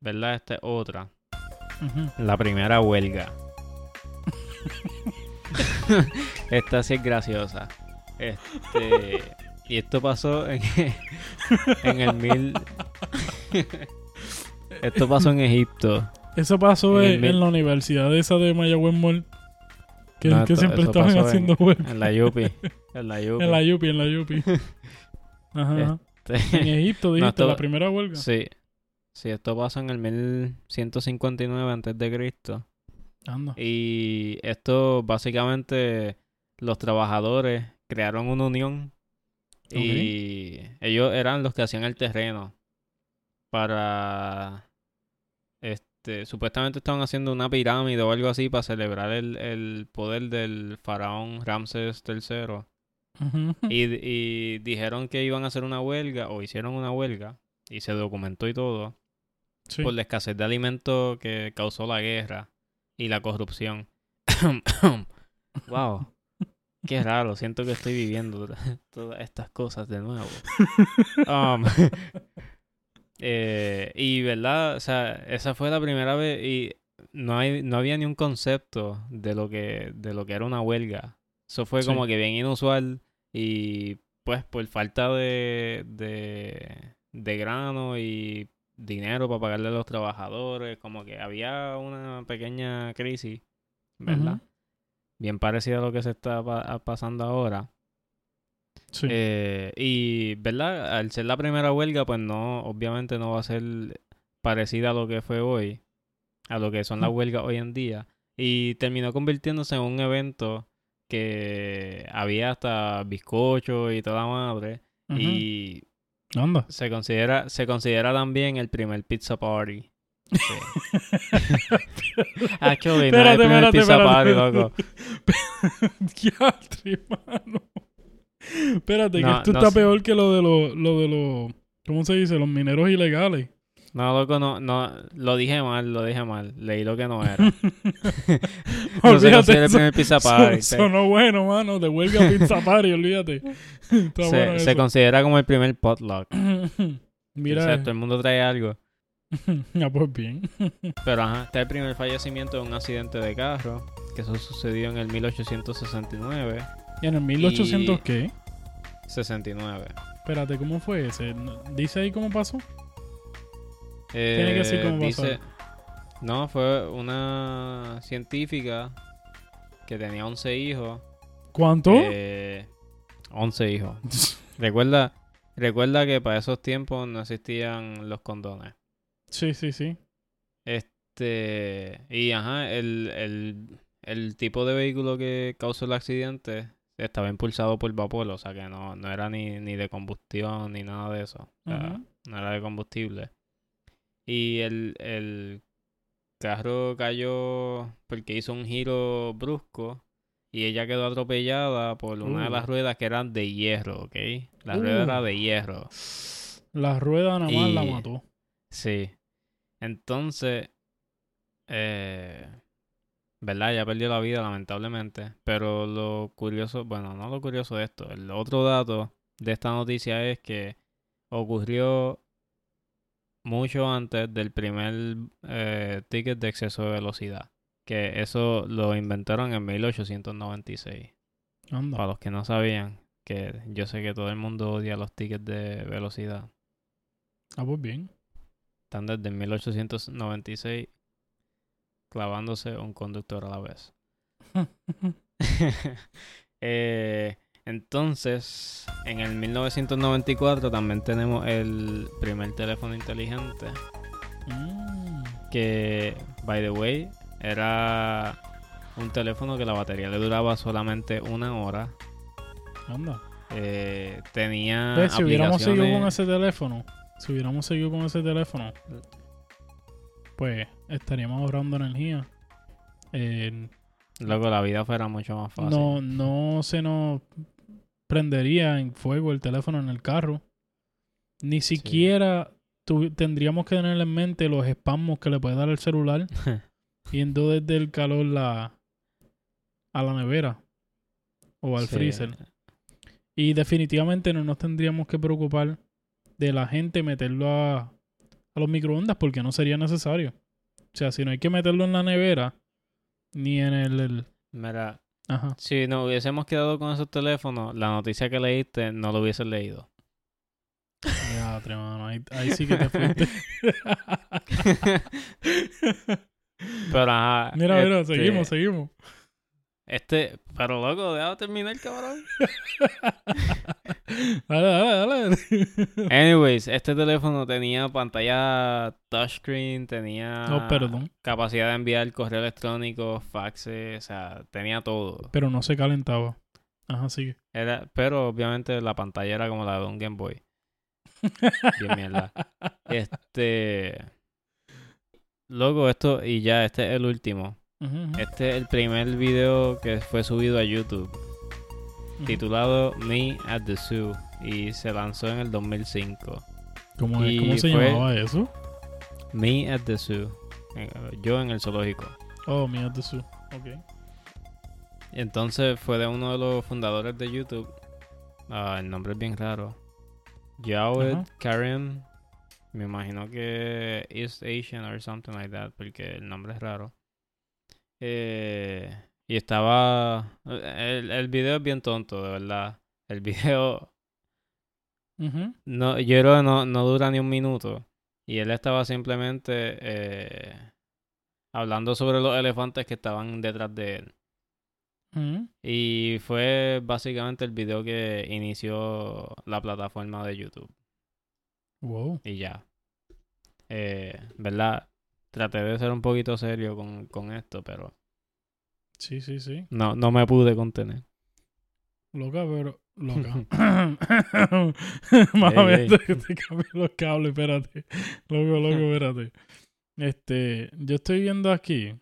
¿verdad? Esta es otra. La primera huelga. Esta sí es graciosa. Este, y esto pasó en, en el mil... esto pasó en Egipto. Eso pasó En la universidad esa de Mayagüez Mall. Que, No, que esto- siempre estaban haciendo huelga. En la Yupi. En la Yupi. En la Yupi, en la Yupi. Ajá. Este- En Egipto, dijiste, esto- la primera huelga. Sí. Sí, esto pasó en el 1159 antes de Cristo. Y esto básicamente los trabajadores crearon una unión y ellos eran los que hacían el terreno para este supuestamente estaban haciendo una pirámide o algo así para celebrar el, el poder del faraón Ramses III y, y dijeron que iban a hacer una huelga o hicieron una huelga y se documentó y todo Sí. por la escasez de alimentos que causó la guerra y la corrupción. wow. Qué raro, siento que estoy viviendo todas estas cosas de nuevo. Um, eh, y verdad, o sea, esa fue la primera vez y no hay no había ni un concepto de lo que de lo que era una huelga. Eso fue Sí. como que bien inusual y pues por falta de de de grano y dinero para pagarle a los trabajadores, como que había una pequeña crisis, ¿verdad? Bien parecida a lo que se está pa- pasando ahora. Sí. Eh, y, ¿verdad? Al ser la primera huelga, pues no, obviamente no va a ser parecida a lo que fue hoy, a lo que son las huelgas hoy en día. Y terminó convirtiéndose en un evento que había hasta bizcocho y toda madre. Ujú. Y Se considera, se considera también el primer pizza party. El Espérate, primer espérate, pizza espérate. party, loco. Mano. Espérate, que esto no está sé. peor que lo de los, lo de los, ¿cómo se dice? Los mineros ilegales. No, loco, no, no, lo dije mal, lo dije mal. Leí lo que no era. no se considera el primer pizza Son- party. Sonó bueno, mano. De huelga pizza party, olvídate. Está se, bueno se considera como el primer potluck. Mira, O sea, todo el mundo trae algo. ah, pues bien. Pero ajá, está el primer fallecimiento de un accidente de carro. Que eso sucedió en el 1869. ¿Y en el 1800 Y- qué? 69. Espérate, ¿cómo fue ese? ¿Dice ahí cómo pasó? Tiene que ser Eh, como dice- No, fue una científica que tenía 11 hijos. ¿Cuánto? Eh, 11 hijos. recuerda, recuerda que para esos tiempos no existían los condones. Sí, sí, sí. Este, y ajá, el, el, el tipo de vehículo que causó el accidente estaba impulsado por vapor, o sea que no, no era ni, ni de combustión ni nada de eso. O sea, Ujú. no era de combustible. Y el, el carro cayó porque hizo un giro brusco y ella quedó atropellada por una de Uh. las ruedas que eran de hierro, ¿ok? La Uh. rueda era de hierro. La rueda nada más la mató. Sí. Entonces, eh, ¿verdad? Ya perdió la vida, lamentablemente. Pero lo curioso, bueno, no lo curioso de esto, el otro dato de esta noticia es que ocurrió mucho antes del primer eh, ticket de exceso de velocidad. Que eso lo inventaron en 1896. Anda. Para los que no sabían, que yo sé que todo el mundo odia los tickets de velocidad. Ah, pues bien. Están desde 1896 clavándose un conductor a la vez. Eh, entonces, en el 1994 también tenemos el primer teléfono inteligente Mm. que, by the way, era un teléfono que la batería le duraba solamente una hora. Anda. Eh, tenía Pues, si hubiéramos seguido con ese teléfono, si hubiéramos seguido con ese teléfono, pues estaríamos ahorrando energía. Eh, Luego la vida fuera mucho más fácil. no, no se nos prendería en fuego el teléfono en el carro. Ni siquiera tu- tendríamos que tener en mente los espasmos que le puede dar el celular yendo desde el calor la, a la nevera o al Sí. freezer. Y definitivamente no nos tendríamos que preocupar de la gente meterlo a, a los microondas porque no sería necesario. O sea, si no hay que meterlo en la nevera, ni en el... el- Mira, ajá. si nos hubiésemos quedado con esos teléfonos, la noticia que leíste no lo hubieses leído. Ya, mano, ahí, ahí sí que te fuiste. Pero ajá. mira, mira, este, seguimos, seguimos. Este, pero loco, déjame terminar, cabrón. Dale, dale, dale. Anyways, este teléfono tenía pantalla touchscreen, tenía Oh, perdón. capacidad de enviar correo electrónico, faxes, o sea, tenía todo. Pero no se calentaba. Ajá, sigue. Era, pero obviamente la pantalla era como la de un Game Boy. Bien mierda. Este. Luego esto, y ya, este es el último. Este es el primer video que fue subido a YouTube, titulado Me at the Zoo, y se lanzó en el 2005. ¿Cómo, es? y ¿Cómo se fue- llamaba eso? Me at the Zoo. Yo en el zoológico. Oh, mira de su. Ok. Entonces fue de uno de los fundadores de YouTube. Ah, el nombre es bien raro. Jawed Ajá. Karim. Me imagino que East Asian or something like that, porque el nombre es raro. Eh, y estaba. El, el video es bien tonto, de verdad. El video. No, yo creo que no, no dura ni un minuto. Y él estaba simplemente eh, hablando sobre los elefantes que estaban detrás de él. Ujú. Y fue básicamente el video que inició la plataforma de YouTube. Wow. Y ya. Eh, ¿Verdad? Traté de ser un poquito serio con, con esto, pero Sí, sí, sí. no, no me pude contener. Loca, pero. Loca. Mami, Ey, ey. te, te cambié los cables, espérate. Loco, loco, espérate. Este, yo estoy viendo aquí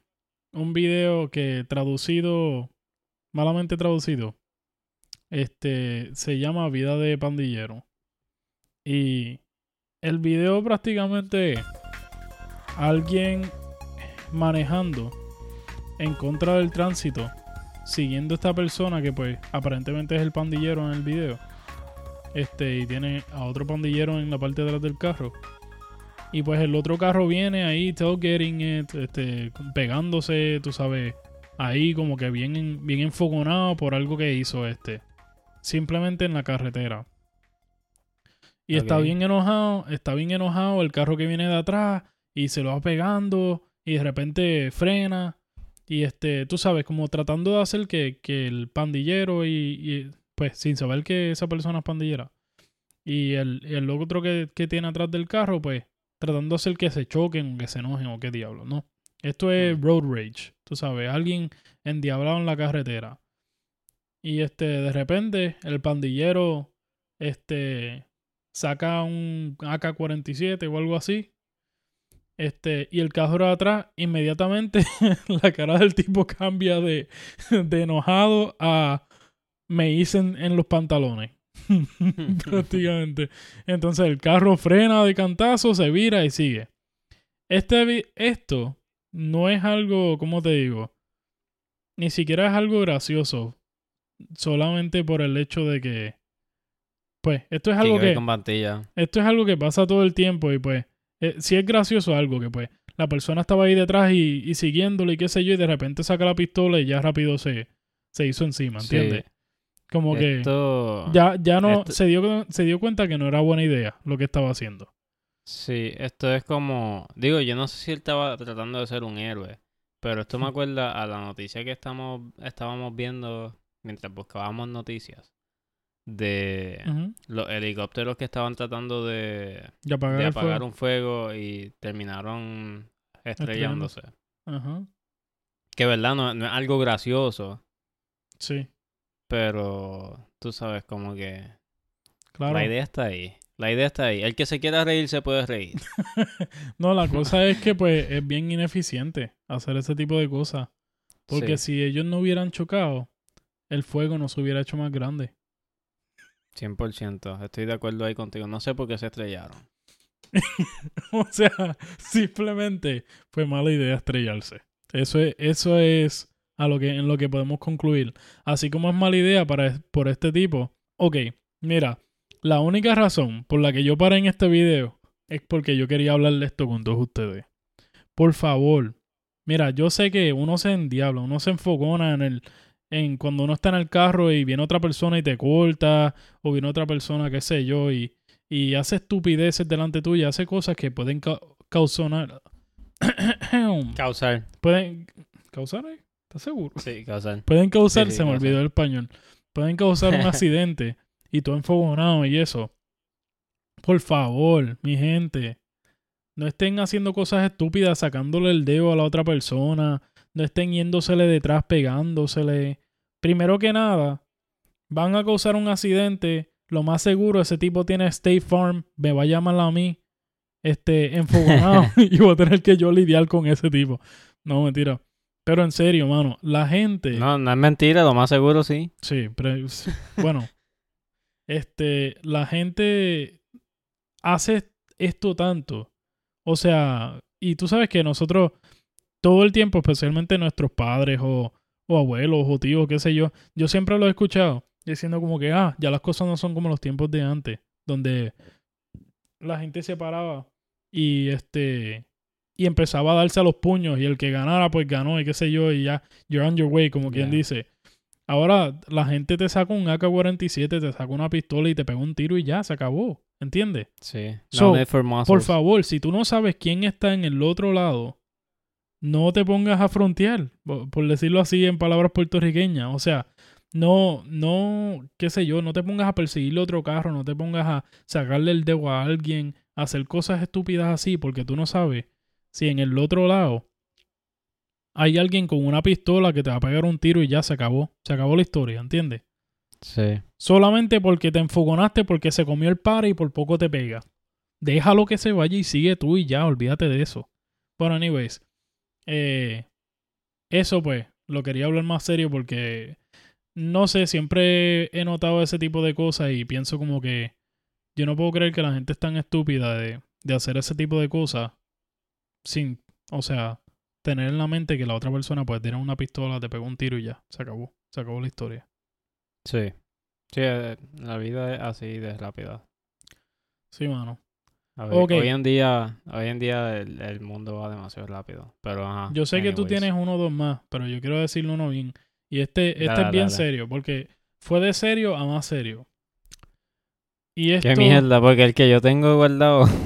un video que traducido, malamente traducido, este, se llama Vida de Pandillero. Y el video prácticamente alguien manejando en contra del tránsito siguiendo a esta persona que pues aparentemente es el pandillero en el video. Este, y tiene a otro pandillero en la parte de atrás del carro. Y pues el otro carro viene ahí, tailgating it, este, pegándose, tú sabes, ahí como que bien, en- bien enfogonado por algo que hizo este. Simplemente en la carretera. Y está bien enojado, está bien enojado el carro que viene de atrás y se lo va pegando y de repente frena y este, tú sabes, como tratando de hacer que, que el pandillero y, y, pues sin saber que esa persona es pandillera y el, el otro que, que tiene atrás del carro, pues tratando de hacer que se choquen o que se enojen o qué diablo, ¿no? Esto es road rage, tú sabes, alguien endiablado en la carretera. Y este, de repente, el pandillero, este, saca un AK-47 o algo así. Este, y el carro atrás, inmediatamente la cara del tipo cambia de, de enojado a me hice en, en los pantalones. Prácticamente. Entonces el carro frena de cantazo, se vira y sigue. Este, esto no es algo, ¿cómo te digo? Ni siquiera es algo gracioso. Solamente por el hecho de que. Pues, esto es algo que. Esto es algo que pasa todo el tiempo y pues. Eh, si es gracioso algo que pues. La persona estaba ahí detrás y, y siguiéndole y qué sé yo, y de repente saca la pistola y ya rápido se, se hizo encima, Sí. ¿entiendes? Como que. Esto... Ya, ya no. esto- Se, dio, se dio cuenta que no era buena idea lo que estaba haciendo. Sí, esto es como... Digo, yo no sé si él estaba tratando de ser un héroe, pero esto me acuerda a la noticia que estamos, estábamos viendo mientras buscábamos noticias de los helicópteros que estaban tratando de, apagar de el apagar fuego. un fuego y terminaron estrellándose. Ajá. Que verdad, no, no es algo gracioso, Sí, pero tú sabes como que claro. la idea está ahí. La idea está ahí. El que se quiera reír se puede reír. No, la cosa es que pues es bien ineficiente hacer ese tipo de cosas. Porque Sí. si ellos no hubieran chocado, el fuego no se hubiera hecho más grande. 100%. Estoy de acuerdo ahí contigo. No sé por qué se estrellaron. o sea, simplemente fue mala idea estrellarse. Eso es, eso es a lo que, en lo que podemos concluir. Así como es mala idea para, por este tipo. Ok, mira, la única razón por la que yo paré en este video es porque yo quería hablar de esto con todos ustedes. Por favor, mira, yo sé que uno se endiabla, uno se enfocona en el, en cuando uno está en el carro y viene otra persona y te corta, o viene otra persona, qué sé yo, y, y hace estupideces delante tuya, hace cosas que pueden ca- causar. Causar. pueden causar? ¿Estás seguro? Sí, causar. Pueden causar, Sí, sí, se me causar. olvidó el español. Pueden causar un accidente y tú enfogonado y eso. Por favor, mi gente, no estén haciendo cosas estúpidas sacándole el dedo a la otra persona, no estén yéndosele detrás pegándosele. Primero que nada, van a causar un accidente, lo más seguro ese tipo tiene State Farm, me va a llamar a mí este enfogonado y voy a tener que yo lidiar con ese tipo. No, mentira. Pero en serio, mano, la gente No, no es mentira, lo más seguro sí. Sí, pero sí, bueno, este, la gente hace esto tanto. O sea, y tú sabes que nosotros todo el tiempo, especialmente nuestros padres o, o abuelos o tíos, qué sé yo, yo siempre lo he escuchado diciendo como que, ah, ya las cosas no son como los tiempos de antes, donde la gente se paraba y este y empezaba a darse a los puños y el que ganara pues ganó y qué sé yo y ya you're on your way como quien dice ahora la gente te saca un AK-47 te saca una pistola y te pega un tiro y ya se acabó ¿entiendes? Sí. So, por favor si tú no sabes quién está en el otro lado no te pongas a frontear por decirlo así en palabras puertorriqueñas o sea no, no, qué sé yo, no te pongas a perseguirle otro carro, no te pongas a sacarle el dedo a alguien, a hacer cosas estúpidas así, porque tú no sabes si en el otro lado hay alguien con una pistola que te va a pegar un tiro y ya se acabó, se acabó la historia, ¿entiendes? Sí. Solamente porque te enfogonaste, porque se comió el par y por poco te pega. Déjalo que se vaya y sigue tú y ya, olvídate de eso. Bueno, anyways, eh, eso pues, lo quería hablar más serio porque no sé, siempre he notado ese tipo de cosas y pienso como que yo no puedo creer que la gente es tan estúpida de, de hacer ese tipo de cosas sin, o sea, tener en la mente que la otra persona pues tiene una pistola, te pegó un tiro y ya, se acabó, se acabó la historia. Sí. Sí, eh, la vida es así de rápida. Sí, mano. Ver. Hoy en día, hoy en día el, el mundo va demasiado rápido. Pero ajá. Yo sé que tú tienes uno o dos más, pero yo quiero decirle uno bien. Y este, este Dale, es bien dale. serio, porque fue de serio a más serio. Y esto... Qué mierda, porque el que yo tengo guardado.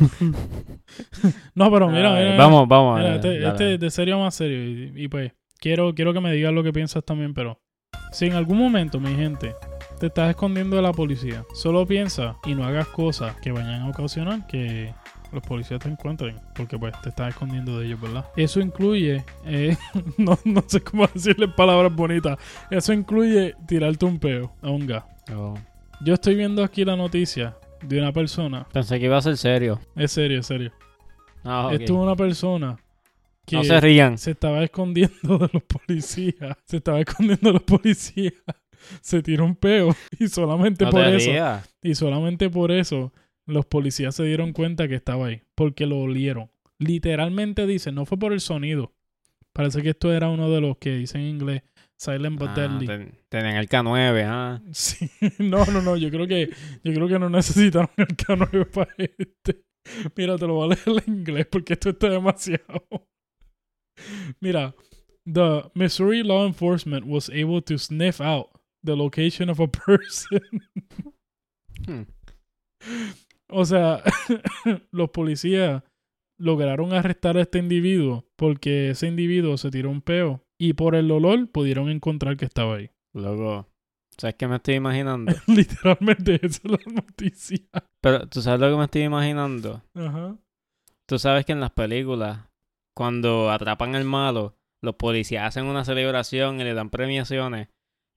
No, pero mira, vamos, vamos. mira, este, este de serio a más serio. Y, y pues, quiero, quiero que me digas lo que piensas también, pero si en algún momento, mi gente, te estás escondiendo de la policía, solo piensa y no hagas cosas que vayan a ocasionar que los policías te encuentren, porque pues te estás escondiendo de ellos, ¿verdad? Eso incluye, eh, no, no sé cómo decirle palabras bonitas, eso incluye tirarte un peo a un gas. Oh. Yo estoy viendo aquí la noticia de una persona, Pensé que iba a ser serio. es serio, es serio. Ah. Esto es una persona que No se rían. se estaba escondiendo de los policías. Se estaba escondiendo de los policías. Se tiró un peo. Y solamente No por eso. Y solamente por eso los policías se dieron cuenta que estaba ahí. Porque lo olieron. Literalmente dice, no fue por el sonido. Parece que esto era uno de los que dicen en inglés Silent but Ah, Deadly. ten- Tenían el K9, ah. Sí, no, no, no, yo creo que yo creo que no necesitaron el K9 para este. Mira, te lo voy a leer en inglés porque esto está demasiado. Mira, the Missouri law enforcement was able to sniff out the location of a person. Hmm. O sea, los policías lograron arrestar a este individuo porque ese individuo se tiró un peo y por el olor pudieron encontrar que estaba ahí. Luego, ¿sabes qué me estoy imaginando? Literalmente esa es la noticia. Pero, ¿tú sabes lo que me estoy imaginando? Ajá. Tú sabes que en las películas, cuando atrapan al malo, los policías hacen una celebración y le dan premiaciones.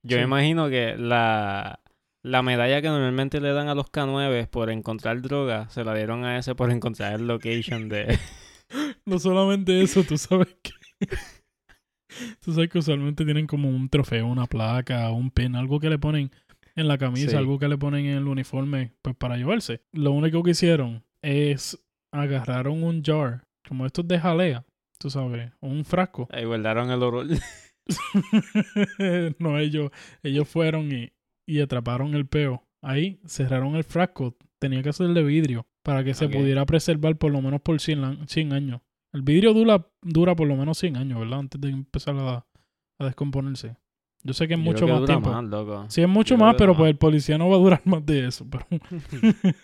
Yo Sí. me imagino que la, la medalla que normalmente le dan a los K9 por encontrar droga, se la dieron a ese por encontrar el location de... No solamente eso, tú sabes que. tú sabes que usualmente tienen como un trofeo, una placa, un pin, algo que le ponen en la camisa, Sí. algo que le ponen en el uniforme, pues para llevarse. Lo único que hicieron es agarraron un jar, como estos de jalea, tú sabes, un frasco. Ahí guardaron el oro. no, ellos, ellos fueron y, y atraparon el peo. Ahí cerraron el frasco. Tenía que ser de vidrio para que se pudiera preservar por lo menos por 100, an- 100 años. El vidrio dura, dura por lo menos 100 años, ¿verdad? Antes de empezar a, a descomponerse. Yo sé que es Yo mucho creo que más dura tiempo. más, loco. Sí, es mucho Yo creo más, que pero dura pues el policía no va a durar más de eso. Pero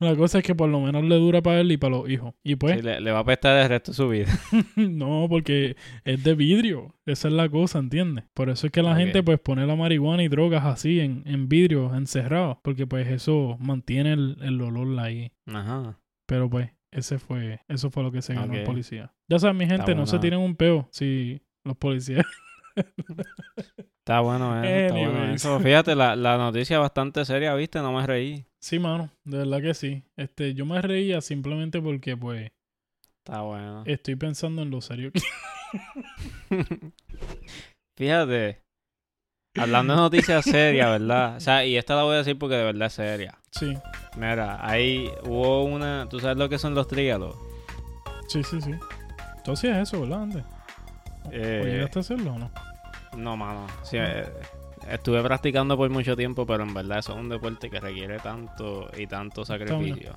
la cosa es que por lo menos le dura para él y para los hijos. Y pues, Sí, le, le va a apestar el resto de su vida. no, porque es de vidrio. Esa es la cosa, ¿entiendes? Por eso es que la Ok. gente pues pone la marihuana y drogas así en, en vidrio, encerrado. Porque pues eso mantiene el, el olor ahí. Ajá. Pero pues, ese fue, eso fue lo que se ganó el Ok. policía. Ya saben, mi gente, no se bueno. tiren un peo si los policías. Está bueno eso, está bueno Anyways. eso. Fíjate, la, la noticia es bastante seria, ¿viste? No me reí. sí, mano, de verdad que sí. Este, yo me reía simplemente porque pues Está bueno. estoy pensando en lo serio que Fíjate. Hablando de noticias serias, ¿verdad? O sea, y esta la voy a decir porque de verdad es seria. Sí, Mira, ahí hubo una... ¿Tú sabes lo que son los trígalos? sí, sí, sí. Tú hacías eso, ¿verdad, antes? ¿O Eh, llegaste a hacerlo o no? No, mano. Sí, eh, estuve practicando por mucho tiempo, pero en verdad eso es un deporte que requiere tanto y tanto sacrificio.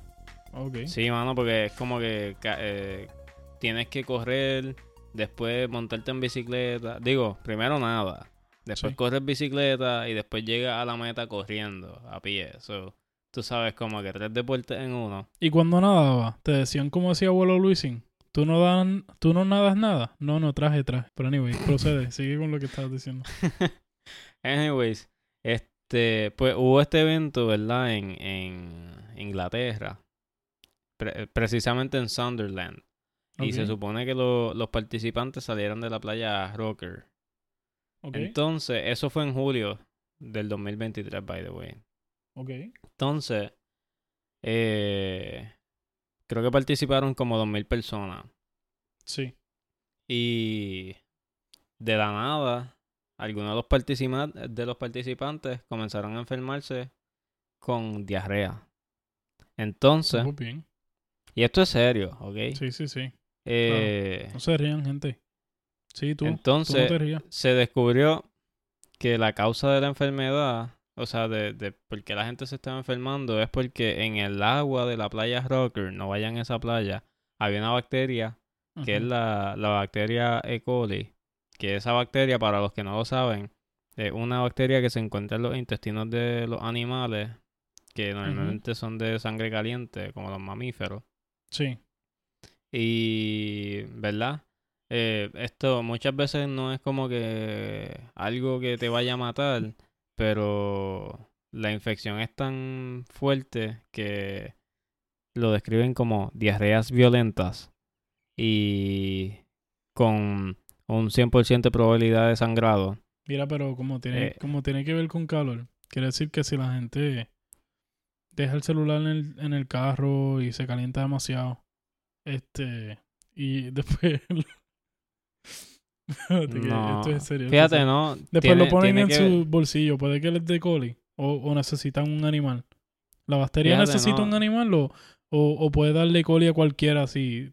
Ok. Sí, mano, porque es como que eh, tienes que correr, después montarte en bicicleta. Digo, primero nada. Después Sí. corres bicicleta y después llegas a la meta corriendo a pie. So, tú sabes como que tres deportes en uno. Y cuando nadaba, te decían como decía abuelo Luisín, ¿tú no, dan, ¿tú no nadas nada? No, no, traje, traje. Pero anyway, procede, sigue con lo que estabas diciendo. Anyways, este, pues hubo este evento, ¿verdad? En, en Inglaterra. Pre- precisamente en Sunderland. Y se supone que lo- los participantes salieron de la playa Rocker. ok, Entonces, eso fue en julio del 2023, by the way. ok. Entonces, eh, creo que participaron como 2.000 personas. Sí. Y de la nada, algunos de los, participa- de los participantes comenzaron a enfermarse con diarrea. Entonces, Muy bien. y esto es serio, ¿ok? Sí, sí, sí. Eh, No se rían, gente. Sí, tú. tú entonces, no te rías. se descubrió que la causa de la enfermedad, o sea, de, de por qué la gente se estaba enfermando, es porque en el agua de la playa Rocker, no vayan a esa playa, había una bacteria que es la, la bacteria E. coli, que esa bacteria, para los que no lo saben, es una bacteria que se encuentra en los intestinos de los animales que normalmente son de sangre caliente, como los mamíferos. Sí. Y, ¿verdad? Eh, esto muchas veces no es como que algo que te vaya a matar, pero la infección es tan fuerte que lo describen como diarreas violentas y con un 100% de probabilidad de sangrado. Mira, pero como tiene, Eh. como tiene que ver con calor, quiere decir que si la gente deja el celular en el, en el carro y se calienta demasiado, este, y después... No, esto es serio, esto es Fíjate. ¿no? Después Tiene- lo ponen en que- su bolsillo, puede que les dé coli o, o necesitan un animal. ¿La batería Fíjate, necesita no. un animal o, o, o puede darle coli a cualquiera así?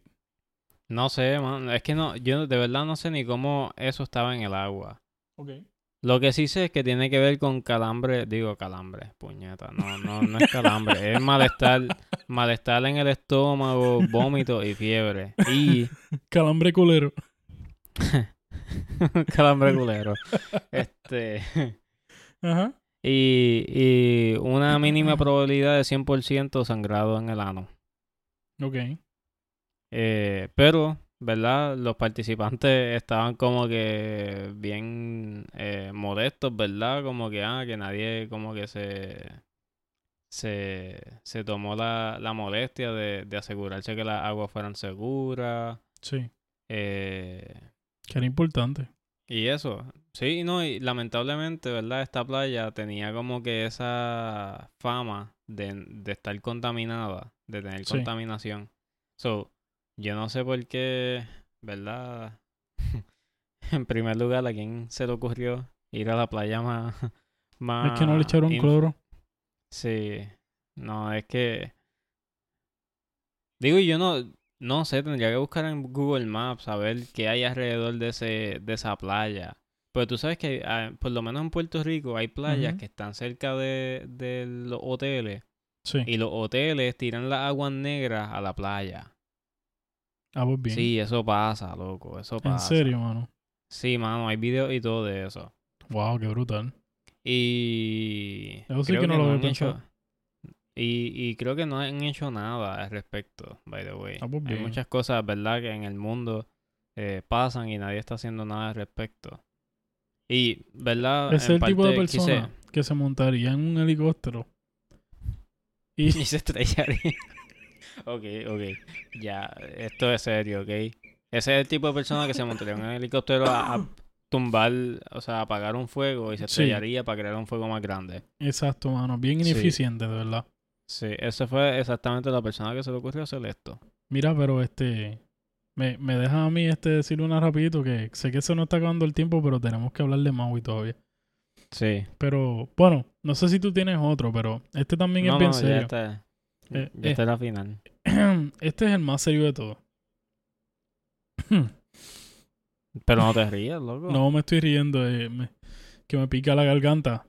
No sé, man. Es que no, yo de verdad no sé ni cómo eso estaba en el agua. Lo que sí sé es que tiene que ver con calambre, digo calambre, puñeta, no, no, no es calambre, es malestar, malestar en el estómago, vómito y fiebre. Y Calambre culero. calambre culero. Este, Ajá. y, y una mínima probabilidad de 100% sangrado en el ano. Ok. Eh, pero, ¿verdad? Los participantes estaban como que bien eh, modestos, ¿verdad? Como que, ah, que nadie como que se, se, se tomó la, la molestia de, de asegurarse que las aguas fueran seguras. Sí. Eh, Que era importante. y eso, sí, no, y lamentablemente, ¿verdad? Esta playa tenía como que esa fama de, de estar contaminada, de tener Sí. contaminación. So, yo no sé por qué, ¿verdad? en primer lugar, ¿a quién se le ocurrió ir a la playa más... más es que no le echaron cloro. Sí, no, es que... Digo, yo no, no sé, tendría que buscar en Google Maps a ver qué hay alrededor de, ese, de esa playa. Pero tú sabes que ah, por lo menos en Puerto Rico hay playas que están cerca de, de los hoteles Sí. y los hoteles tiran las aguas negras a la playa. Ah, pues bien. Sí, eso pasa, loco, eso en pasa. serio, mano. Sí, mano, hay videos y todo de eso. Wow, qué brutal. Y Eso sí creo que no lo había han hecho- pensado. Y, y creo que no han hecho nada al respecto, by the way. Ah, pues Hay muchas cosas, ¿verdad?, que en el mundo eh, pasan y nadie está haciendo nada al respecto. Y, ¿verdad? Es En el tipo de quise- persona que se montaría en un helicóptero. Y Y se estrellaría. ok, ok. Ya, esto es serio, ok. Ese es el tipo de persona que se montaría en un helicóptero a, a tumbar, o sea, a apagar un fuego y se Sí. estrellaría para crear un fuego más grande. exacto, mano. Bien Sí. ineficiente, de verdad. Sí, esa fue exactamente la persona que se le ocurrió hacer esto. Mira, pero este. Me, me deja a mí este decir una rapidito que sé que se nos está acabando el tiempo, pero tenemos que hablar de Maui todavía. Sí. Pero, bueno, no sé si tú tienes otro, pero este también no, es bien no, ya serio. está. Eh, ya eh. está la final. este es el más serio de todos. Pero no te rías, loco. No me estoy riendo, eh, me- que me pica la garganta.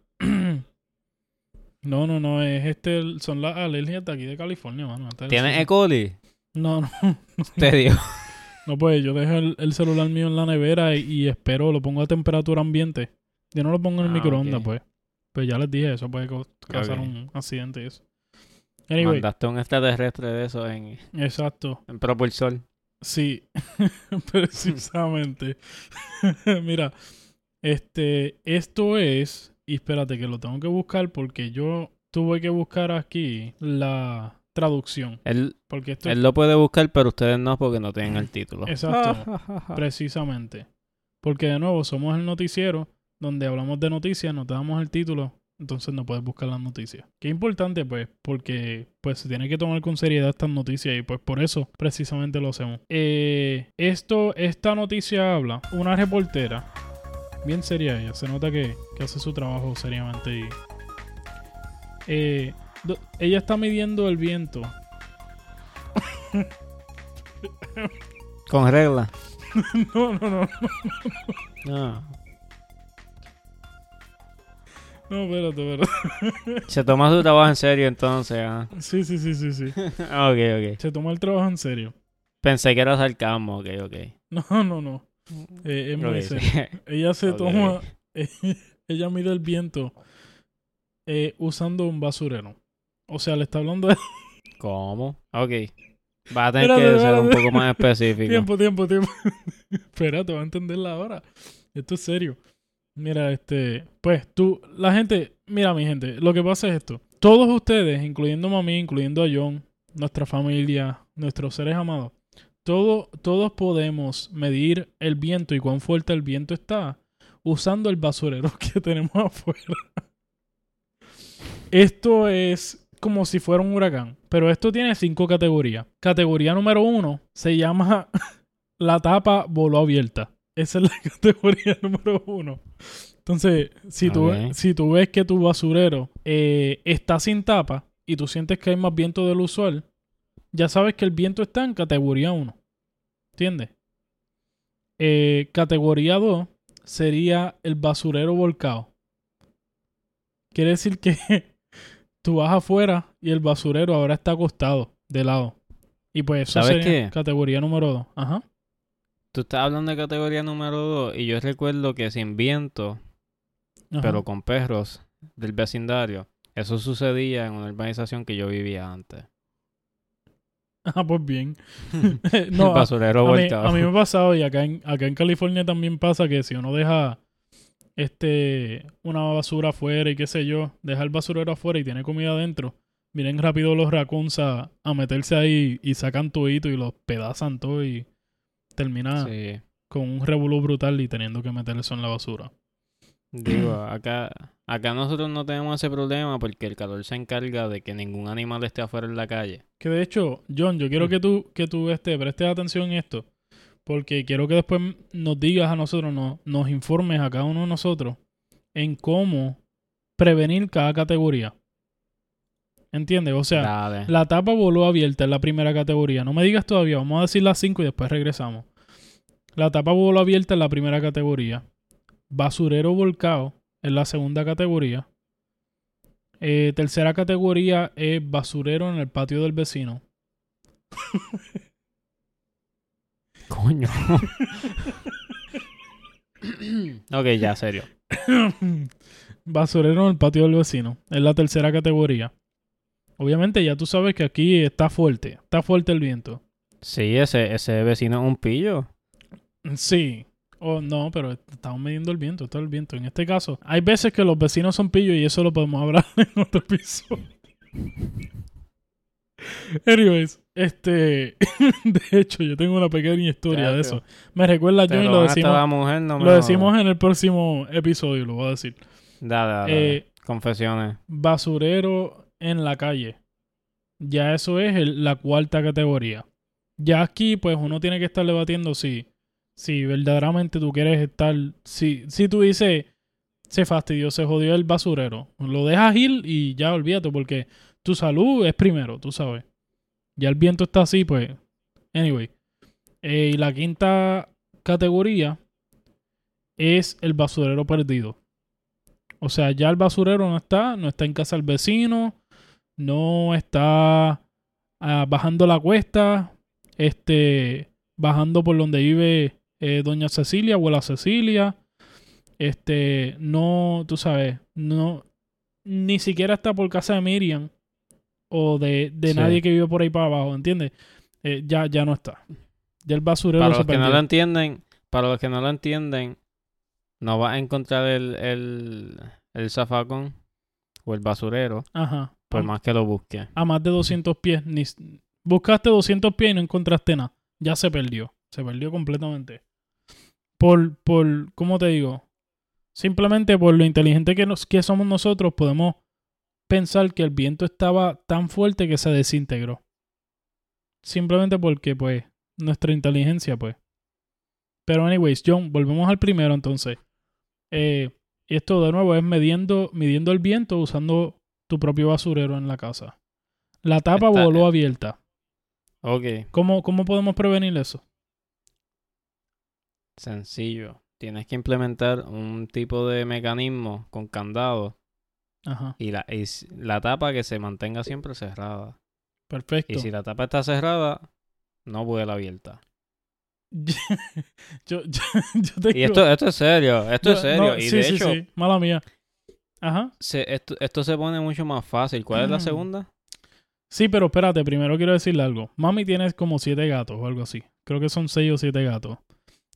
No, no, no, es este, son las alergias de aquí de California, mano. ¿Tienes. E. coli? No, no, Te digo. no pues yo dejo el, el celular mío en la nevera y, y espero, lo pongo a temperatura ambiente. Yo no lo pongo en el Ah, microondas, pues. Pues ya les dije, eso puede causar un accidente y eso. Anyway, Mandaste un extraterrestre de eso en, exacto. en propulsor. Sí, precisamente. Mira, este, esto es, y espérate que lo tengo que buscar porque yo tuve que buscar aquí la traducción, Él, porque esto él lo puede buscar, pero ustedes no porque no tienen el título. Exacto. precisamente, porque de nuevo somos el noticiero donde hablamos de noticias, no te damos el título, entonces no puedes buscar las noticias. Qué importante pues, porque pues se tiene que tomar con seriedad estas noticias y pues por eso precisamente lo hacemos. Eh, esto, esta noticia habla, una reportera, bien seria ella, se nota que, que hace su trabajo seriamente y... eh, do- ella está midiendo el viento. Con regla. no, no, no. No. No, espérate, espérate. Se toma su trabajo en serio entonces. ah. Sí, sí, sí, sí, sí. ok, ok. Se toma el trabajo en serio. Pensé que era sarcasmo, ok, ok. No, no, no. Eh. Ella se toma, ella mide el viento eh, usando un basurero. O sea, le está hablando de... ¿Cómo? Ok. Va a tener Espérate, que ser un poco más específico. Tiempo, tiempo, tiempo. Espera, te va a entenderla ahora. Esto es serio. Mira, este, pues tú, la gente, mira mi gente, lo que pasa es esto. Todos ustedes, incluyendo a mí, incluyendo a John, nuestra familia, nuestros seres amados, todo, todos podemos medir el viento y cuán fuerte el viento está usando el basurero que tenemos afuera. Esto es como si fuera un huracán, pero esto tiene cinco categorías. Categoría número uno se llama la tapa voló abierta. Esa es la categoría número uno. Entonces, si, tú, Ok. si tú ves que tu basurero eh, está sin tapa y tú sientes que hay más viento del usual, ya sabes que el viento está en categoría 1. ¿Entiendes? Eh, categoría 2 sería el basurero volcado. Quiere decir que tú vas afuera y el basurero ahora está acostado de lado. Y pues eso ¿Sabes sería qué? categoría número 2. Ajá. Tú estás hablando de categoría número 2 y yo recuerdo que sin viento, ajá. pero con perros del vecindario, eso sucedía en una urbanización que yo vivía antes. Ah, pues bien. el no, a, basurero a mí, a mí me ha pasado y acá en, acá en California también pasa que si uno deja este una basura afuera y qué sé yo, deja el basurero afuera y tiene comida adentro, vienen rápido los raccoons a, a meterse ahí y sacan todito y los pedazan todo y termina Sí. con un revolú brutal y teniendo que meter eso en la basura. Digo, acá, acá nosotros no tenemos ese problema porque el calor se encarga de que ningún animal esté afuera en la calle. Que de hecho, John, yo quiero Mm. que tú, que tú este, prestes atención en esto. Porque quiero que después nos digas a nosotros, no, nos informes a cada uno de nosotros en cómo prevenir cada categoría. ¿Entiendes? O sea, Dale. la tapa voló abierta en la primera categoría. No me digas todavía, vamos a decir las cinco y después regresamos. La tapa voló abierta en la primera categoría. Basurero volcado en la segunda categoría. Eh, tercera categoría es basurero en el patio del vecino. Coño. ok, ya, serio. basurero en el patio del vecino. Es la tercera categoría. Obviamente ya tú sabes que aquí está fuerte. Está fuerte el viento. Sí, ese, ese vecino es un pillo. Sí. O no, pero estamos midiendo el viento, todo el viento. En este caso, hay veces que los vecinos son pillos y eso lo podemos hablar en otro episodio. Anyways, este, de hecho, yo tengo una pequeña historia de eso. Me recuerda yo y Pero lo decimos, mujer no me lo decimos en el próximo episodio, lo voy a decir. Dale, dale. Eh, Confesiones. basurero en la calle. Ya eso es el- la cuarta categoría. Ya aquí, pues uno tiene que estar debatiendo si, si verdaderamente tú quieres estar. Si, si tú dices, se fastidió, se jodió el basurero, lo dejas ir y ya olvídate, porque tu salud es primero, tú sabes. Ya el viento está así, pues. Anyway. Eh, y la quinta categoría es el basurero perdido. O sea, ya el basurero no está, no está en casa del vecino, no está ah, bajando la cuesta, este, bajando por donde vive eh, Doña Cecilia, abuela Cecilia, este, no, tú sabes, no, ni siquiera está por casa de Miriam o de, de Sí. nadie que vive por ahí para abajo, ¿entiendes? Eh, ya, ya no está. Ya el basurero Para se los que no lo entienden, para los que no lo entienden, no vas a encontrar el, el, el zafacón o el basurero, Ajá. por A- más que lo busques. a más de 200 pies. Ni, buscaste 200 pies y no encontraste nada. Ya se perdió. Se perdió completamente. Por, por, ¿cómo te digo? Simplemente por lo inteligente que, nos, que somos nosotros, podemos pensar que el viento estaba tan fuerte que se desintegró. Simplemente porque, pues, nuestra inteligencia, pues. Pero, anyways, John, volvemos al primero entonces. Eh, esto de nuevo es midiendo, midiendo el viento usando tu propio basurero en la casa. La tapa Está- voló abierta. Ok, ¿Cómo, ¿Cómo podemos prevenir eso? Sencillo. Tienes que implementar un tipo de mecanismo con candado Ajá, y la, y la tapa que se mantenga siempre cerrada. perfecto. Y si la tapa está cerrada, no vuela abierta. yo, yo, yo tengo- Y esto, esto es serio, esto yo- es serio. no, y sí, de sí, hecho, sí, mala mía. Ajá. se- esto, esto se pone mucho más fácil. ¿Cuál es la Mm. segunda? Sí, pero espérate, primero quiero decirle algo. Mami tiene como siete gatos o algo así. Creo que son seis o siete gatos.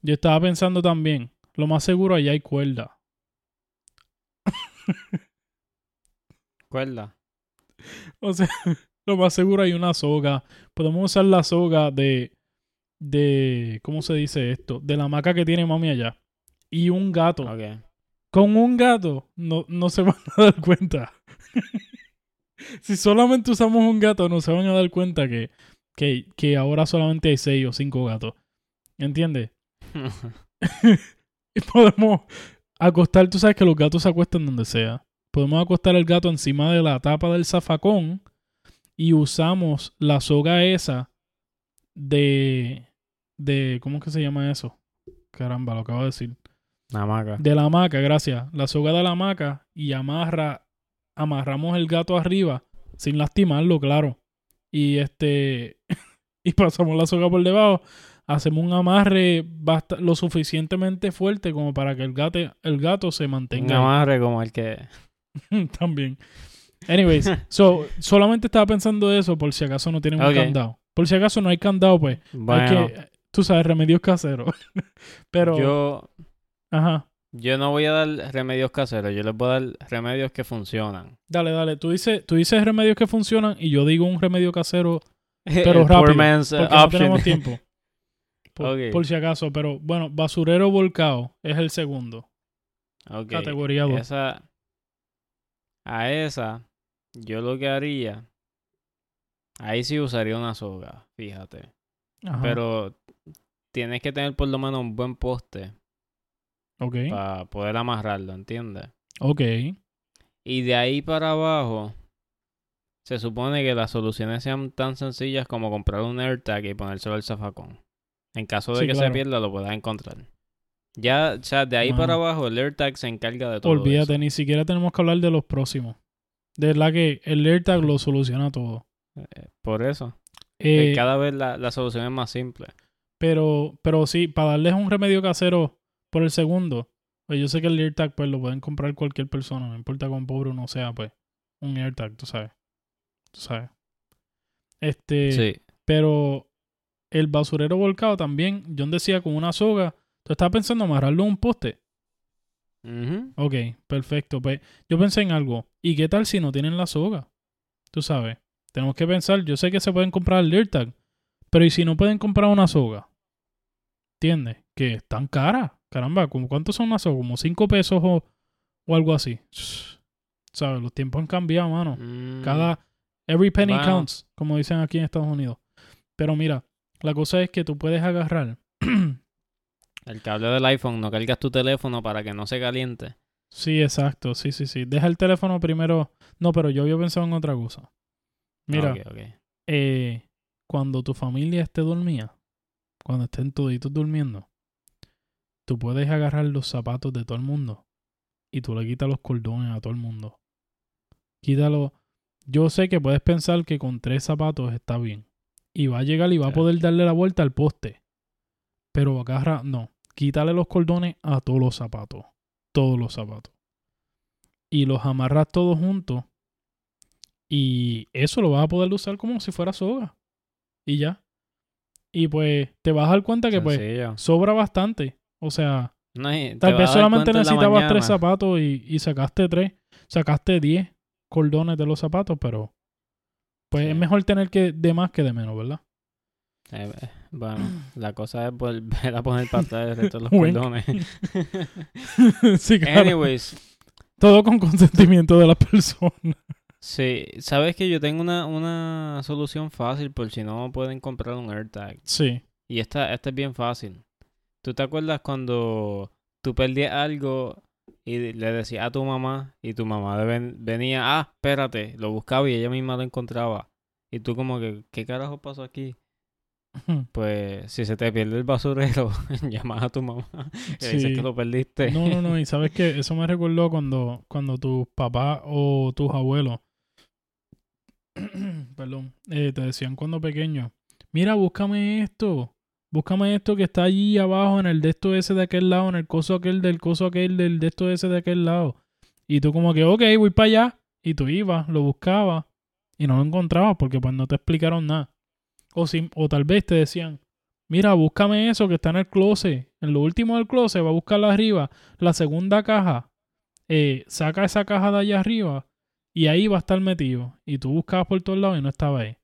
Yo estaba pensando también, lo más seguro allá hay cuerda. Cuerda. O sea, lo más seguro hay una soga. Podemos usar la soga de, de, ¿cómo se dice esto? De la maca que tiene mami allá. Y un gato. Ok. Con un gato no, no se van a dar cuenta. si solamente usamos un gato, no se van a dar cuenta que, que, que ahora solamente hay seis o cinco gatos. ¿Entiendes? y podemos acostar, tú sabes que los gatos se acuestan donde sea. Podemos acostar el gato encima de la tapa del zafacón y usamos la soga esa de de ¿cómo es que se llama eso? Caramba, lo acabo de decir. La hamaca. De la hamaca, gracias. La soga de la hamaca y amarra amarramos el gato arriba sin lastimarlo, claro. Y este y pasamos la soga por debajo hacemos un amarre basta lo suficientemente fuerte como para que el gato, el gato se Un mantenga. amarre como el que... También. Anyways, so, solamente estaba pensando eso por si acaso no tienen un candado. Por si acaso no hay candado, pues Bueno, hay que, tú sabes, remedios caseros. Pero, yo, ajá, yo no voy a dar remedios caseros. Yo les voy a dar remedios que funcionan. dale, dale. Tú dices, tú dices remedios que funcionan y yo digo un remedio casero Pero rápido, man's uh, porque no option. tenemos tiempo. Por, si acaso, pero bueno, basurero volcado es el segundo. Categoría 2. Esa, a esa, yo lo que haría, ahí sí usaría una soga, fíjate. Ajá. Pero tienes que tener por lo menos un buen poste ok. para poder amarrarlo, ¿entiendes? Ok. Y de ahí para abajo, se supone que las soluciones sean tan sencillas como comprar un AirTag y ponérselo al zafacón. En caso de Sí, que claro. se pierda, lo puedas encontrar. Ya, o sea, de ahí Ajá. para abajo, el AirTag se encarga de todo Olvídate, eso. ni siquiera tenemos que hablar de los próximos. De verdad que el AirTag lo soluciona todo. Eh, Por eso. Eh, cada vez la, la solución es más simple. pero, pero sí, para darles un remedio casero por el segundo, pues yo sé que el AirTag pues lo pueden comprar cualquier persona, no importa cuán pobre uno sea, pues. Un AirTag, tú sabes. Tú sabes. Este, sí. pero el basurero volcado también, John decía con una soga, tú estás pensando amarrarlo a un poste. Ujú. Ok, perfecto. Pues yo pensé en algo. ¿Y qué tal si no tienen la soga? Tú sabes. Tenemos que pensar. Yo sé que se pueden comprar el AirTag. Pero ¿y si no pueden comprar una soga? ¿Entiendes? Que están caras. Caramba, ¿cómo ¿cuánto son una soga? ¿Como 5 pesos o, o algo así? ¿Sabes? Los tiempos han cambiado, mano. Mm, Cada... Every penny counts, como dicen aquí en Estados Unidos. Pero mira, la cosa es que tú puedes agarrar... El cable del iPhone, no cargas tu teléfono para que no se caliente. Sí, exacto. Sí, sí, sí. Deja el teléfono primero. No, pero yo había pensado en otra cosa. Mira, Ok, ok. eh, cuando tu familia esté dormida, cuando estén toditos durmiendo, tú puedes agarrar los zapatos de todo el mundo y tú le quitas los cordones a todo el mundo. Quítalo. Yo sé que puedes pensar que con tres zapatos está bien. Y va a llegar y va a poder darle la vuelta al poste. Pero agarra, no. Quítale los cordones a todos los zapatos. Todos los zapatos. Y los amarras todos juntos. Y eso lo vas a poder usar como si fuera soga. Y ya. Y pues te vas a dar cuenta que pues sobra bastante. O sea, No, tal vez solamente necesitabas tres zapatos y, y sacaste tres. Sacaste diez cordones de los zapatos, pero pues Sí. es mejor tener que de más que de menos, ¿verdad? Eh, eh, bueno, la cosa es volver a poner atrás el resto de los Wink. cordones. sí, claro. Anyways, Todo con consentimiento de la persona. sí, sabes que yo tengo una, una solución fácil por si no pueden comprar un AirTag. Sí. Y esta, esta es bien fácil. ¿Tú te acuerdas cuando tú perdías algo y le decías a tu mamá y tu mamá venía, ah, espérate, lo buscaba y ella misma lo encontraba? Y tú como que, ¿qué carajo pasó aquí? Pues si se te pierde el basurero, llamas a tu mamá y dices que lo perdiste. No, no, no. Y sabes que eso me recordó cuando, cuando tus papás o tus abuelos, perdón, eh, te decían cuando pequeño, mira, búscame esto, búscame esto que está allí abajo en el de esto ese de aquel lado, en el coso aquel del coso aquel del de esto ese de aquel lado. Y tú como que, ok, voy para allá. Y tú ibas, lo buscabas y no lo encontrabas porque pues no te explicaron nada. O, si, o tal vez te decían, mira, búscame eso que está en el closet. En lo último del closet, va a buscarla arriba. La segunda caja, eh, saca esa caja de allá arriba y ahí va a estar metido. Y tú buscabas por todos lados y no estaba ahí.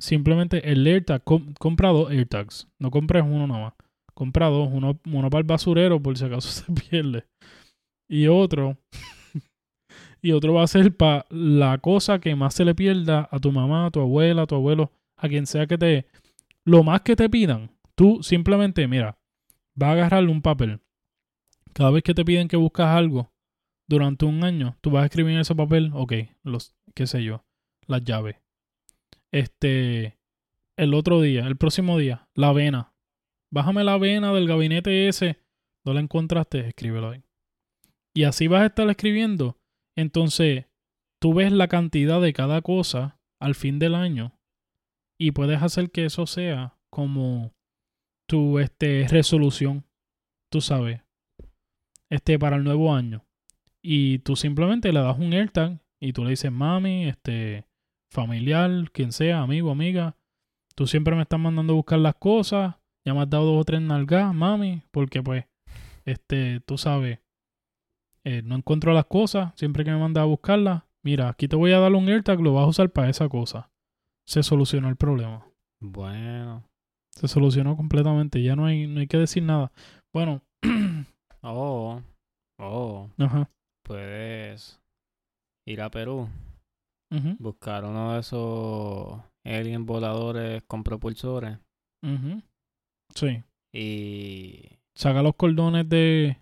Simplemente el AirTag, com- compra dos AirTags. No compres uno nomás. Compra dos. Uno, para el basurero por si acaso se pierde. Y otro. y otro va a ser para la cosa que más se le pierda a tu mamá, a tu abuela, a tu abuelo, a quien sea que te. Lo más que te pidan, tú simplemente, mira, va a agarrarle un papel. Cada vez que te piden que buscas algo durante un año, tú vas a escribir en ese papel, ok, los, qué sé yo, las llaves. Este, el otro día, el próximo día, la avena. Bájame la avena del gabinete ese. No la encontraste, escríbelo ahí. Y así vas a estar escribiendo. Entonces, tú ves la cantidad de cada cosa al fin del año y puedes hacer que eso sea como tu este, resolución, tú sabes, este, para el nuevo año. Y tú simplemente le das un AirTag y tú le dices, mami, este, familiar, quien sea, amigo, amiga, tú siempre me estás mandando a buscar las cosas, ya me has dado dos o tres nalgas, mami, porque pues, este, tú sabes, eh, no encuentro las cosas, siempre que me mandas a buscarlas, mira, aquí te voy a dar un AirTag, lo vas a usar para esa cosa. Se solucionó el problema. Bueno. Se solucionó completamente, ya no hay, no hay que decir nada. Bueno, Oh. Oh. ajá. Puedes ir a Perú, buscar uno de esos alien voladores con propulsores. Sí. y... Saca los cordones de,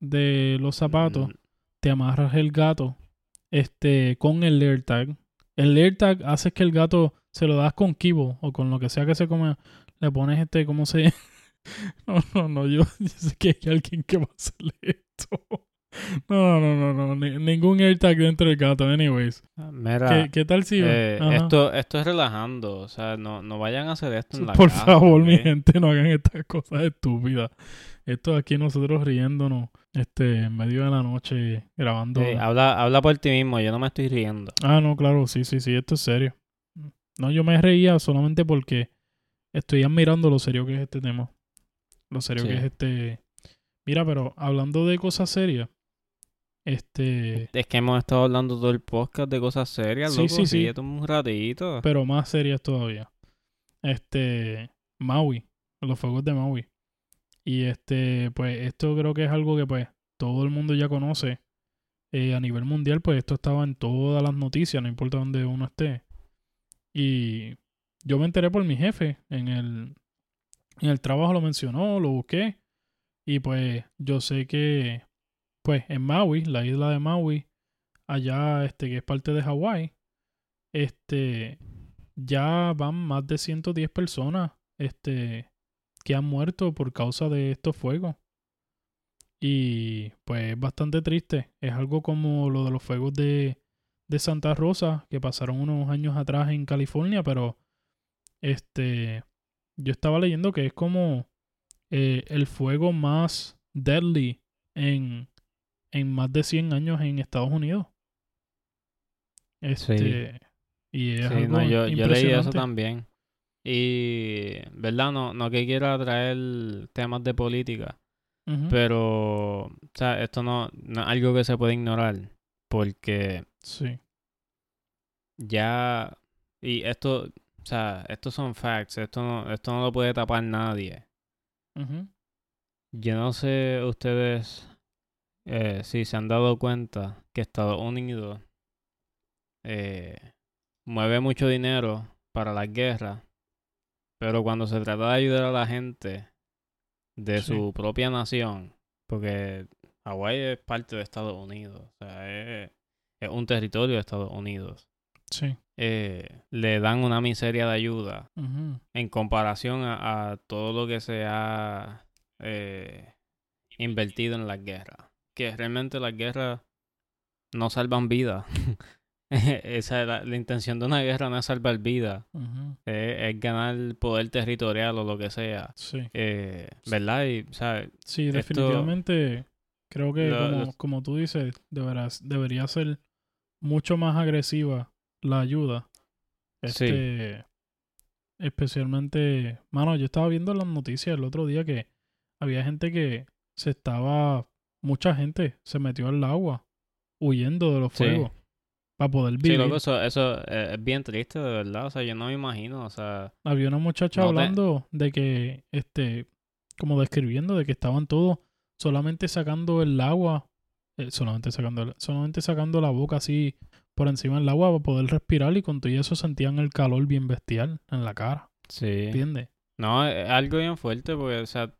de los zapatos, Mm, te amarras el gato este, con el AirTag. El AirTag hace que el gato se lo das con kibo o con lo que sea que se come. Le pones este, ¿cómo se...? no, no, no, yo, yo sé que hay alguien que va a hacerle esto. No, no, no, no, ni- ningún AirTag dentro del gato, anyways. Mira, ¿Qué, qué tal si... eh, esto, esto es relajando, o sea, no, no vayan a hacer esto en la Por casa, favor, mi gente, no hagan estas cosas estúpidas. Esto aquí nosotros riéndonos este, en medio de la noche grabando. Sí, habla, habla por ti mismo, yo no me estoy riendo. Ah, no, claro, sí, sí, sí, esto es serio. No, yo me reía solamente porque estoy admirando lo serio que es este tema. Lo serio Sí. que es este... Mira, pero hablando de cosas serias, este... Es que hemos estado hablando todo el podcast de cosas serias, Sí, loco, sí, sí. ríete un ratito. Pero más serias todavía. Este... Maui, los fuegos de Maui. Y este, pues esto creo que es algo que pues todo el mundo ya conoce. Eh, a nivel mundial, pues esto estaba en todas las noticias, no importa dónde uno esté. Y yo me enteré por mi jefe. En el, en el trabajo lo mencionó, lo busqué. Y pues yo sé que, pues en Maui, la isla de Maui, allá, este, que es parte de Hawái, este, ya van más de 110 personas, este, que han muerto por causa de estos fuegos. Y pues es bastante triste. Es algo como lo de los fuegos de, de Santa Rosa que pasaron unos años atrás en California, pero este yo estaba leyendo que es como eh, el fuego más deadly en, en más de 100 años en Estados Unidos. Este, y es Sí, algo no, yo, yo leí eso también. Y, ¿verdad? No, no que quiera traer temas de política, pero, o sea, esto no, no es algo que se puede ignorar, porque Sí. ya, y esto, o sea, estos son facts, esto no, esto no lo puede tapar nadie. Ujú, Yo no sé ustedes eh, si se han dado cuenta que Estados Unidos eh, mueve mucho dinero para las guerras, pero cuando se trata de ayudar a la gente de Sí. su propia nación, porque Hawái es parte de Estados Unidos, o sea, es, es un territorio de Estados Unidos, Sí. eh, le dan una miseria de ayuda en comparación a, a todo lo que se ha eh, invertido en las guerras. Que realmente las guerras no salvan vidas. Esa es la, la intención de una guerra no es salvar vidas, ujú, es, es ganar poder territorial o lo que sea. Sí. Eh, ¿Verdad? Y, o sea, Sí, Esto- definitivamente creo que Lo- como, como tú dices, deberás, debería ser mucho más agresiva la ayuda. Sí. Este, especialmente, mano, yo estaba viendo las noticias el otro día que había gente que se estaba, mucha gente se metió al agua huyendo de los Sí. fuegos para poder Sí, vivir. loco, eso, eso eh, es bien triste, de verdad. O sea, yo no me imagino, o sea, Había una muchacha No te- hablando de que, este, como describiendo de que estaban todos solamente sacando el agua, eh, solamente sacando, solamente sacando la boca así por encima del agua para poder respirar y con todo y eso sentían el calor bien bestial en la cara, sí. ¿entiendes? No, es algo bien fuerte porque, o sea,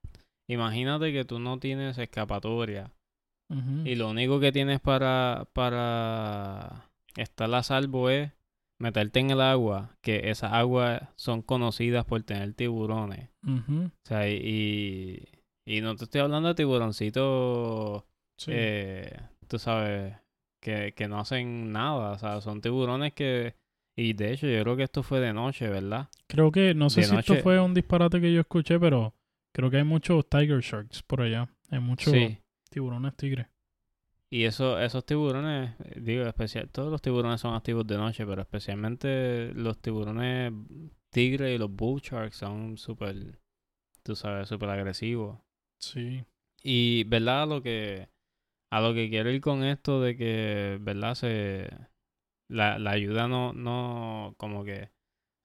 imagínate que tú no tienes escapatoria y lo único que tienes para, para estar a salvo es meterte en el agua, que esas aguas son conocidas por tener tiburones. O sea, y, y no te estoy hablando de tiburoncitos, Sí. eh, tú sabes, que, que no hacen nada. O sea, son tiburones que... Y de hecho, yo creo que esto fue de noche, ¿verdad? Creo que, no sé de si esto fue un disparate que yo escuché, pero creo que hay muchos tiger sharks por allá. Hay muchos Sí. tiburones tigres. Y eso, esos tiburones, eh, digo, especial, todos los tiburones son activos de noche, pero especialmente los tiburones tigre y los bull sharks son súper, tú sabes, súper agresivos. Sí. Y, ¿verdad? A lo que, a lo que quiero ir con esto de que, ¿verdad? Se, la, la ayuda no, no, como que,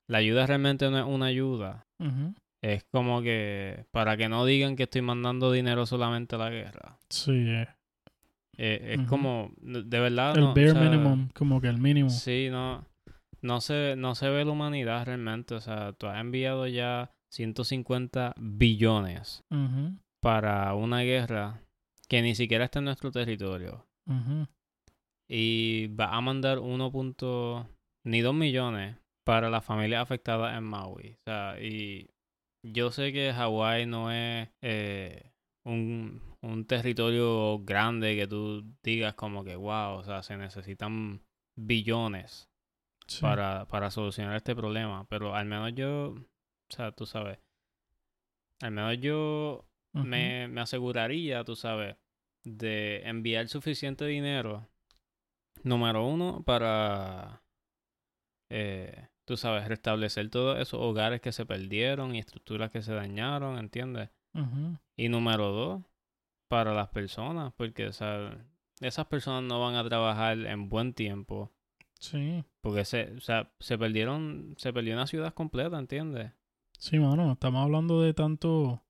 la ayuda realmente no es una ayuda. Ujú. Es como que, para que no digan que estoy mandando dinero solamente a la guerra. Sí. eh, Eh, es como, de verdad, El no, o bare sea, minimum, como que el mínimo. Sí, no, no se, no se ve la humanidad realmente. O sea, tú has enviado ya 150 billones para una guerra que ni siquiera está en nuestro territorio. Y va a mandar 1. punto- ni 2 millones para las familias afectadas en Maui. O sea, y yo sé que Hawái no es eh, un, un territorio grande que tú digas como que, wow, o sea, se necesitan billones Sí. para, para solucionar este problema. Pero al menos yo, o sea, tú sabes, al menos yo me, me aseguraría, tú sabes, de enviar suficiente dinero, número uno, para, eh, tú sabes, restablecer todos esos hogares que se perdieron y estructuras que se dañaron, ¿entiendes? Y número dos, para las personas, porque, o sea, esas personas no van a trabajar en buen tiempo. Sí. Porque se, o sea, se perdieron, se perdió una ciudad completa, ¿entiendes? Sí, mano, estamos hablando de tanto,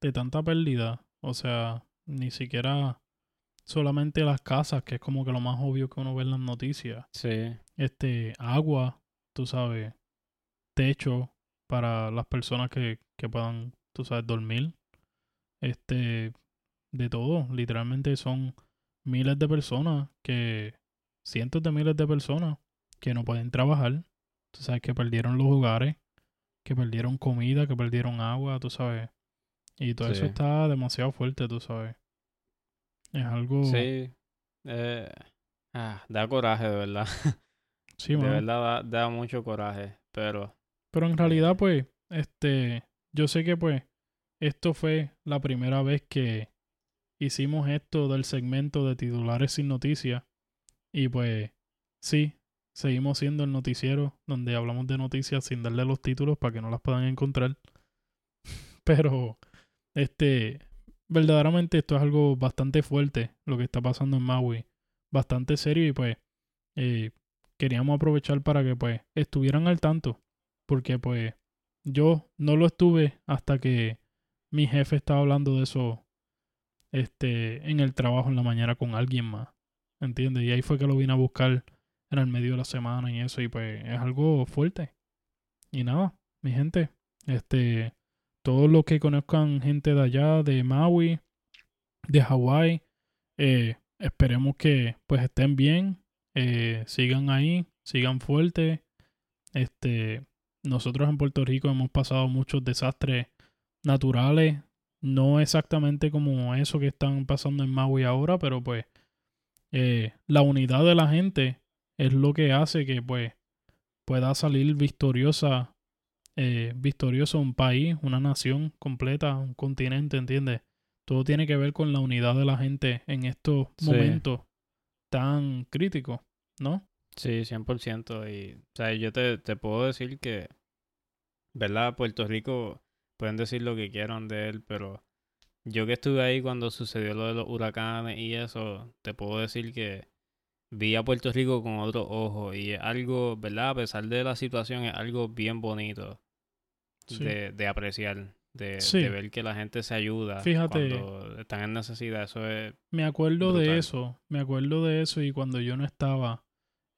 de tanta pérdida. O sea, ni siquiera solamente las casas, que es como que lo más obvio que uno ve en las noticias. Sí. Este, agua, tú sabes, techo para las personas que, que puedan, tú sabes, dormir. Este, de todo. Literalmente son miles de personas que, cientos de miles de personas que no pueden trabajar. Tú sabes, que perdieron los hogares, que perdieron comida, que perdieron agua, tú sabes. Y todo eso está demasiado fuerte, tú sabes. Es algo... Sí. Eh, ah, da coraje, de verdad. sí, De verdad da, da mucho coraje. Pero Pero en realidad, pues, este, yo sé que pues, esto fue la primera vez que hicimos esto del segmento de titulares sin noticias. Y pues, sí, seguimos siendo el noticiero donde hablamos de noticias sin darle los títulos para que no las puedan encontrar. Pero, este, verdaderamente esto es algo bastante fuerte, lo que está pasando en Maui. Bastante serio y pues, eh, queríamos aprovechar para que pues estuvieran al tanto. Porque pues yo no lo estuve hasta que mi jefe estaba hablando de eso este, en el trabajo en la mañana con alguien más. ¿Entiendes? Y ahí fue que lo vine a buscar en el medio de la semana y eso. Y pues es algo fuerte. Y nada, mi gente. Este, todos los que conozcan gente de allá, de Maui, de Hawái, eh, esperemos que pues estén bien, eh, sigan ahí, sigan fuertes. Este, nosotros en Puerto Rico hemos pasado muchos desastres naturales, no exactamente como eso que están pasando en Maui ahora, pero pues eh, la unidad de la gente es lo que hace que pues pueda salir victoriosa, eh, victorioso un país, una nación completa, un continente, ¿entiendes? Todo tiene que ver con la unidad de la gente en estos Sí. Tan críticos, ¿no? Sí, 100%. Y, o sea, yo te, te puedo decir que, ¿verdad? Puerto Rico, pueden decir lo que quieran de él, pero yo que estuve ahí cuando sucedió lo de los huracanes y eso, te puedo decir que vi a Puerto Rico con otro ojo y es algo, ¿verdad? A pesar de la situación, es algo bien bonito Sí. de, de apreciar, de, Sí. de ver que la gente se ayuda Fíjate. cuando están en necesidad. Eso es Me acuerdo de eso, me acuerdo de eso y cuando yo no estaba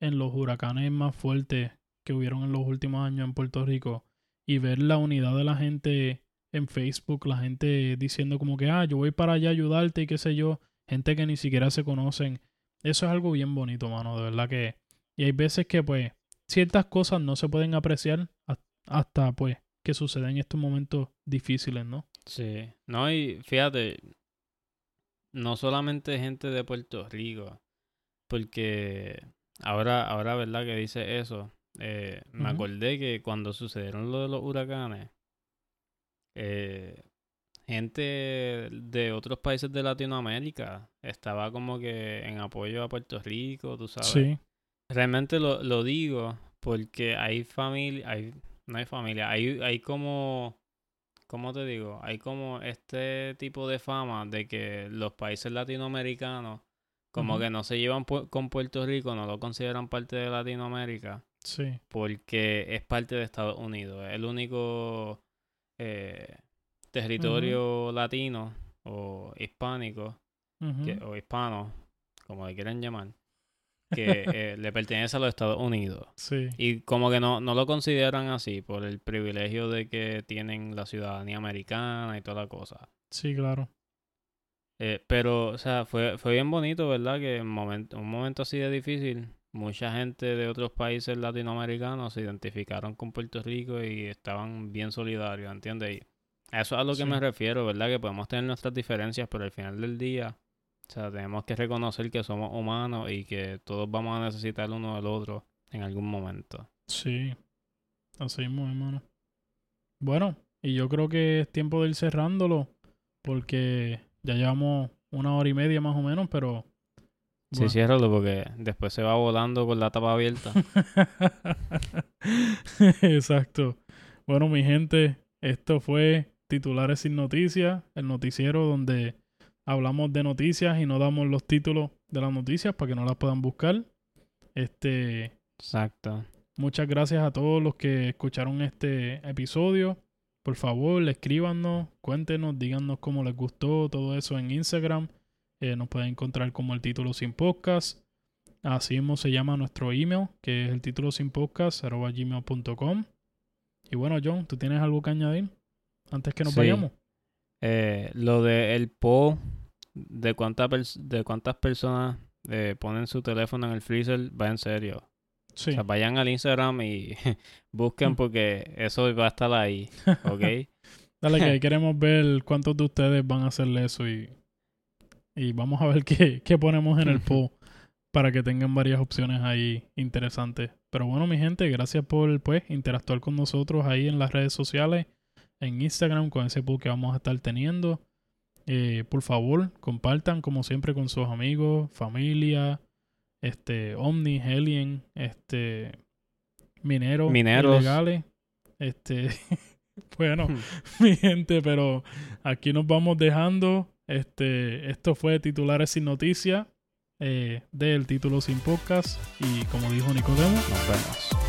en los huracanes más fuertes que hubieron en los últimos años en Puerto Rico y ver la unidad de la gente en Facebook, la gente diciendo como que, ah, yo voy para allá a ayudarte y qué sé yo, gente que ni siquiera se conocen. Eso es algo bien bonito, mano, de verdad que... Y hay veces que pues ciertas cosas no se pueden apreciar has- hasta pues que suceden estos momentos difíciles, ¿no? Sí, no, y fíjate, no solamente gente de Puerto Rico, porque ahora, ahora, ¿verdad? Que dice eso, eh, me acordé que cuando sucedieron lo de los huracanes, eh, gente de otros países de Latinoamérica estaba como que en apoyo a Puerto Rico, tú sabes. Sí, Realmente lo, lo digo porque hay familia, hay, no hay familia, hay, hay como, ¿cómo te digo? Hay como este tipo de fama de que los países latinoamericanos como que no se llevan pu- con Puerto Rico, no lo consideran parte de Latinoamérica sí. porque es parte de Estados Unidos, es el único eh, territorio latino o hispánico que- o hispano, como le quieran llamar, que eh, le pertenece a los Estados Unidos. Sí. Y como que no, no lo consideran así por el privilegio de que tienen la ciudadanía americana y toda la cosa. Sí, claro. Eh, pero, o sea, fue, fue bien bonito, ¿verdad? Que en momento, un momento así de difícil, mucha gente de otros países latinoamericanos se identificaron con Puerto Rico y estaban bien solidarios, ¿entiendes? Y eso es a lo que Sí. me refiero, ¿verdad? Que podemos tener nuestras diferencias, pero al final del día, o sea, tenemos que reconocer que somos humanos y que todos vamos a necesitar uno del otro en algún momento. Sí, así mismo, hermano. Bueno, y yo creo que es tiempo de ir cerrándolo, porque ya llevamos una hora y media más o menos, pero... Sí, bueno. ciérralo porque después se va volando con la tapa abierta. Exacto. Bueno, mi gente, esto fue Titulares sin Noticias, el noticiero donde hablamos de noticias y no damos los títulos de las noticias para que no las puedan buscar. Este, Exacto. Muchas gracias a todos los que escucharon este episodio. Por favor, escríbanos, cuéntenos, díganos cómo les gustó todo eso en Instagram. Eh, nos pueden encontrar como el título sin podcast. Así mismo se llama nuestro email, que es el título sin podcast, gmail.com. Y bueno, John, ¿tú tienes algo que añadir antes que nos Sí. vayamos? Eh, lo de el PO, de, cuánta de cuántas personas eh, ponen su teléfono en el freezer, va en serio. Sí, O sea, vayan al Instagram y busquen Mm. porque eso va a estar ahí, ¿ok? dale que queremos ver cuántos de ustedes van a hacerle eso y, y vamos a ver qué, qué ponemos en el poll para que tengan varias opciones ahí interesantes. Pero bueno, mi gente, gracias por pues interactuar con nosotros ahí en las redes sociales, en Instagram con ese poll que vamos a estar teniendo. Eh, por favor, compartan como siempre con sus amigos, familia, este Omni, Alien, este mineros, Mineros. ilegales. Este bueno, mi gente, pero aquí nos vamos dejando. Este, esto fue titulares sin noticias eh, del título sin podcast y como dijo Nicodemo, Nos vemos.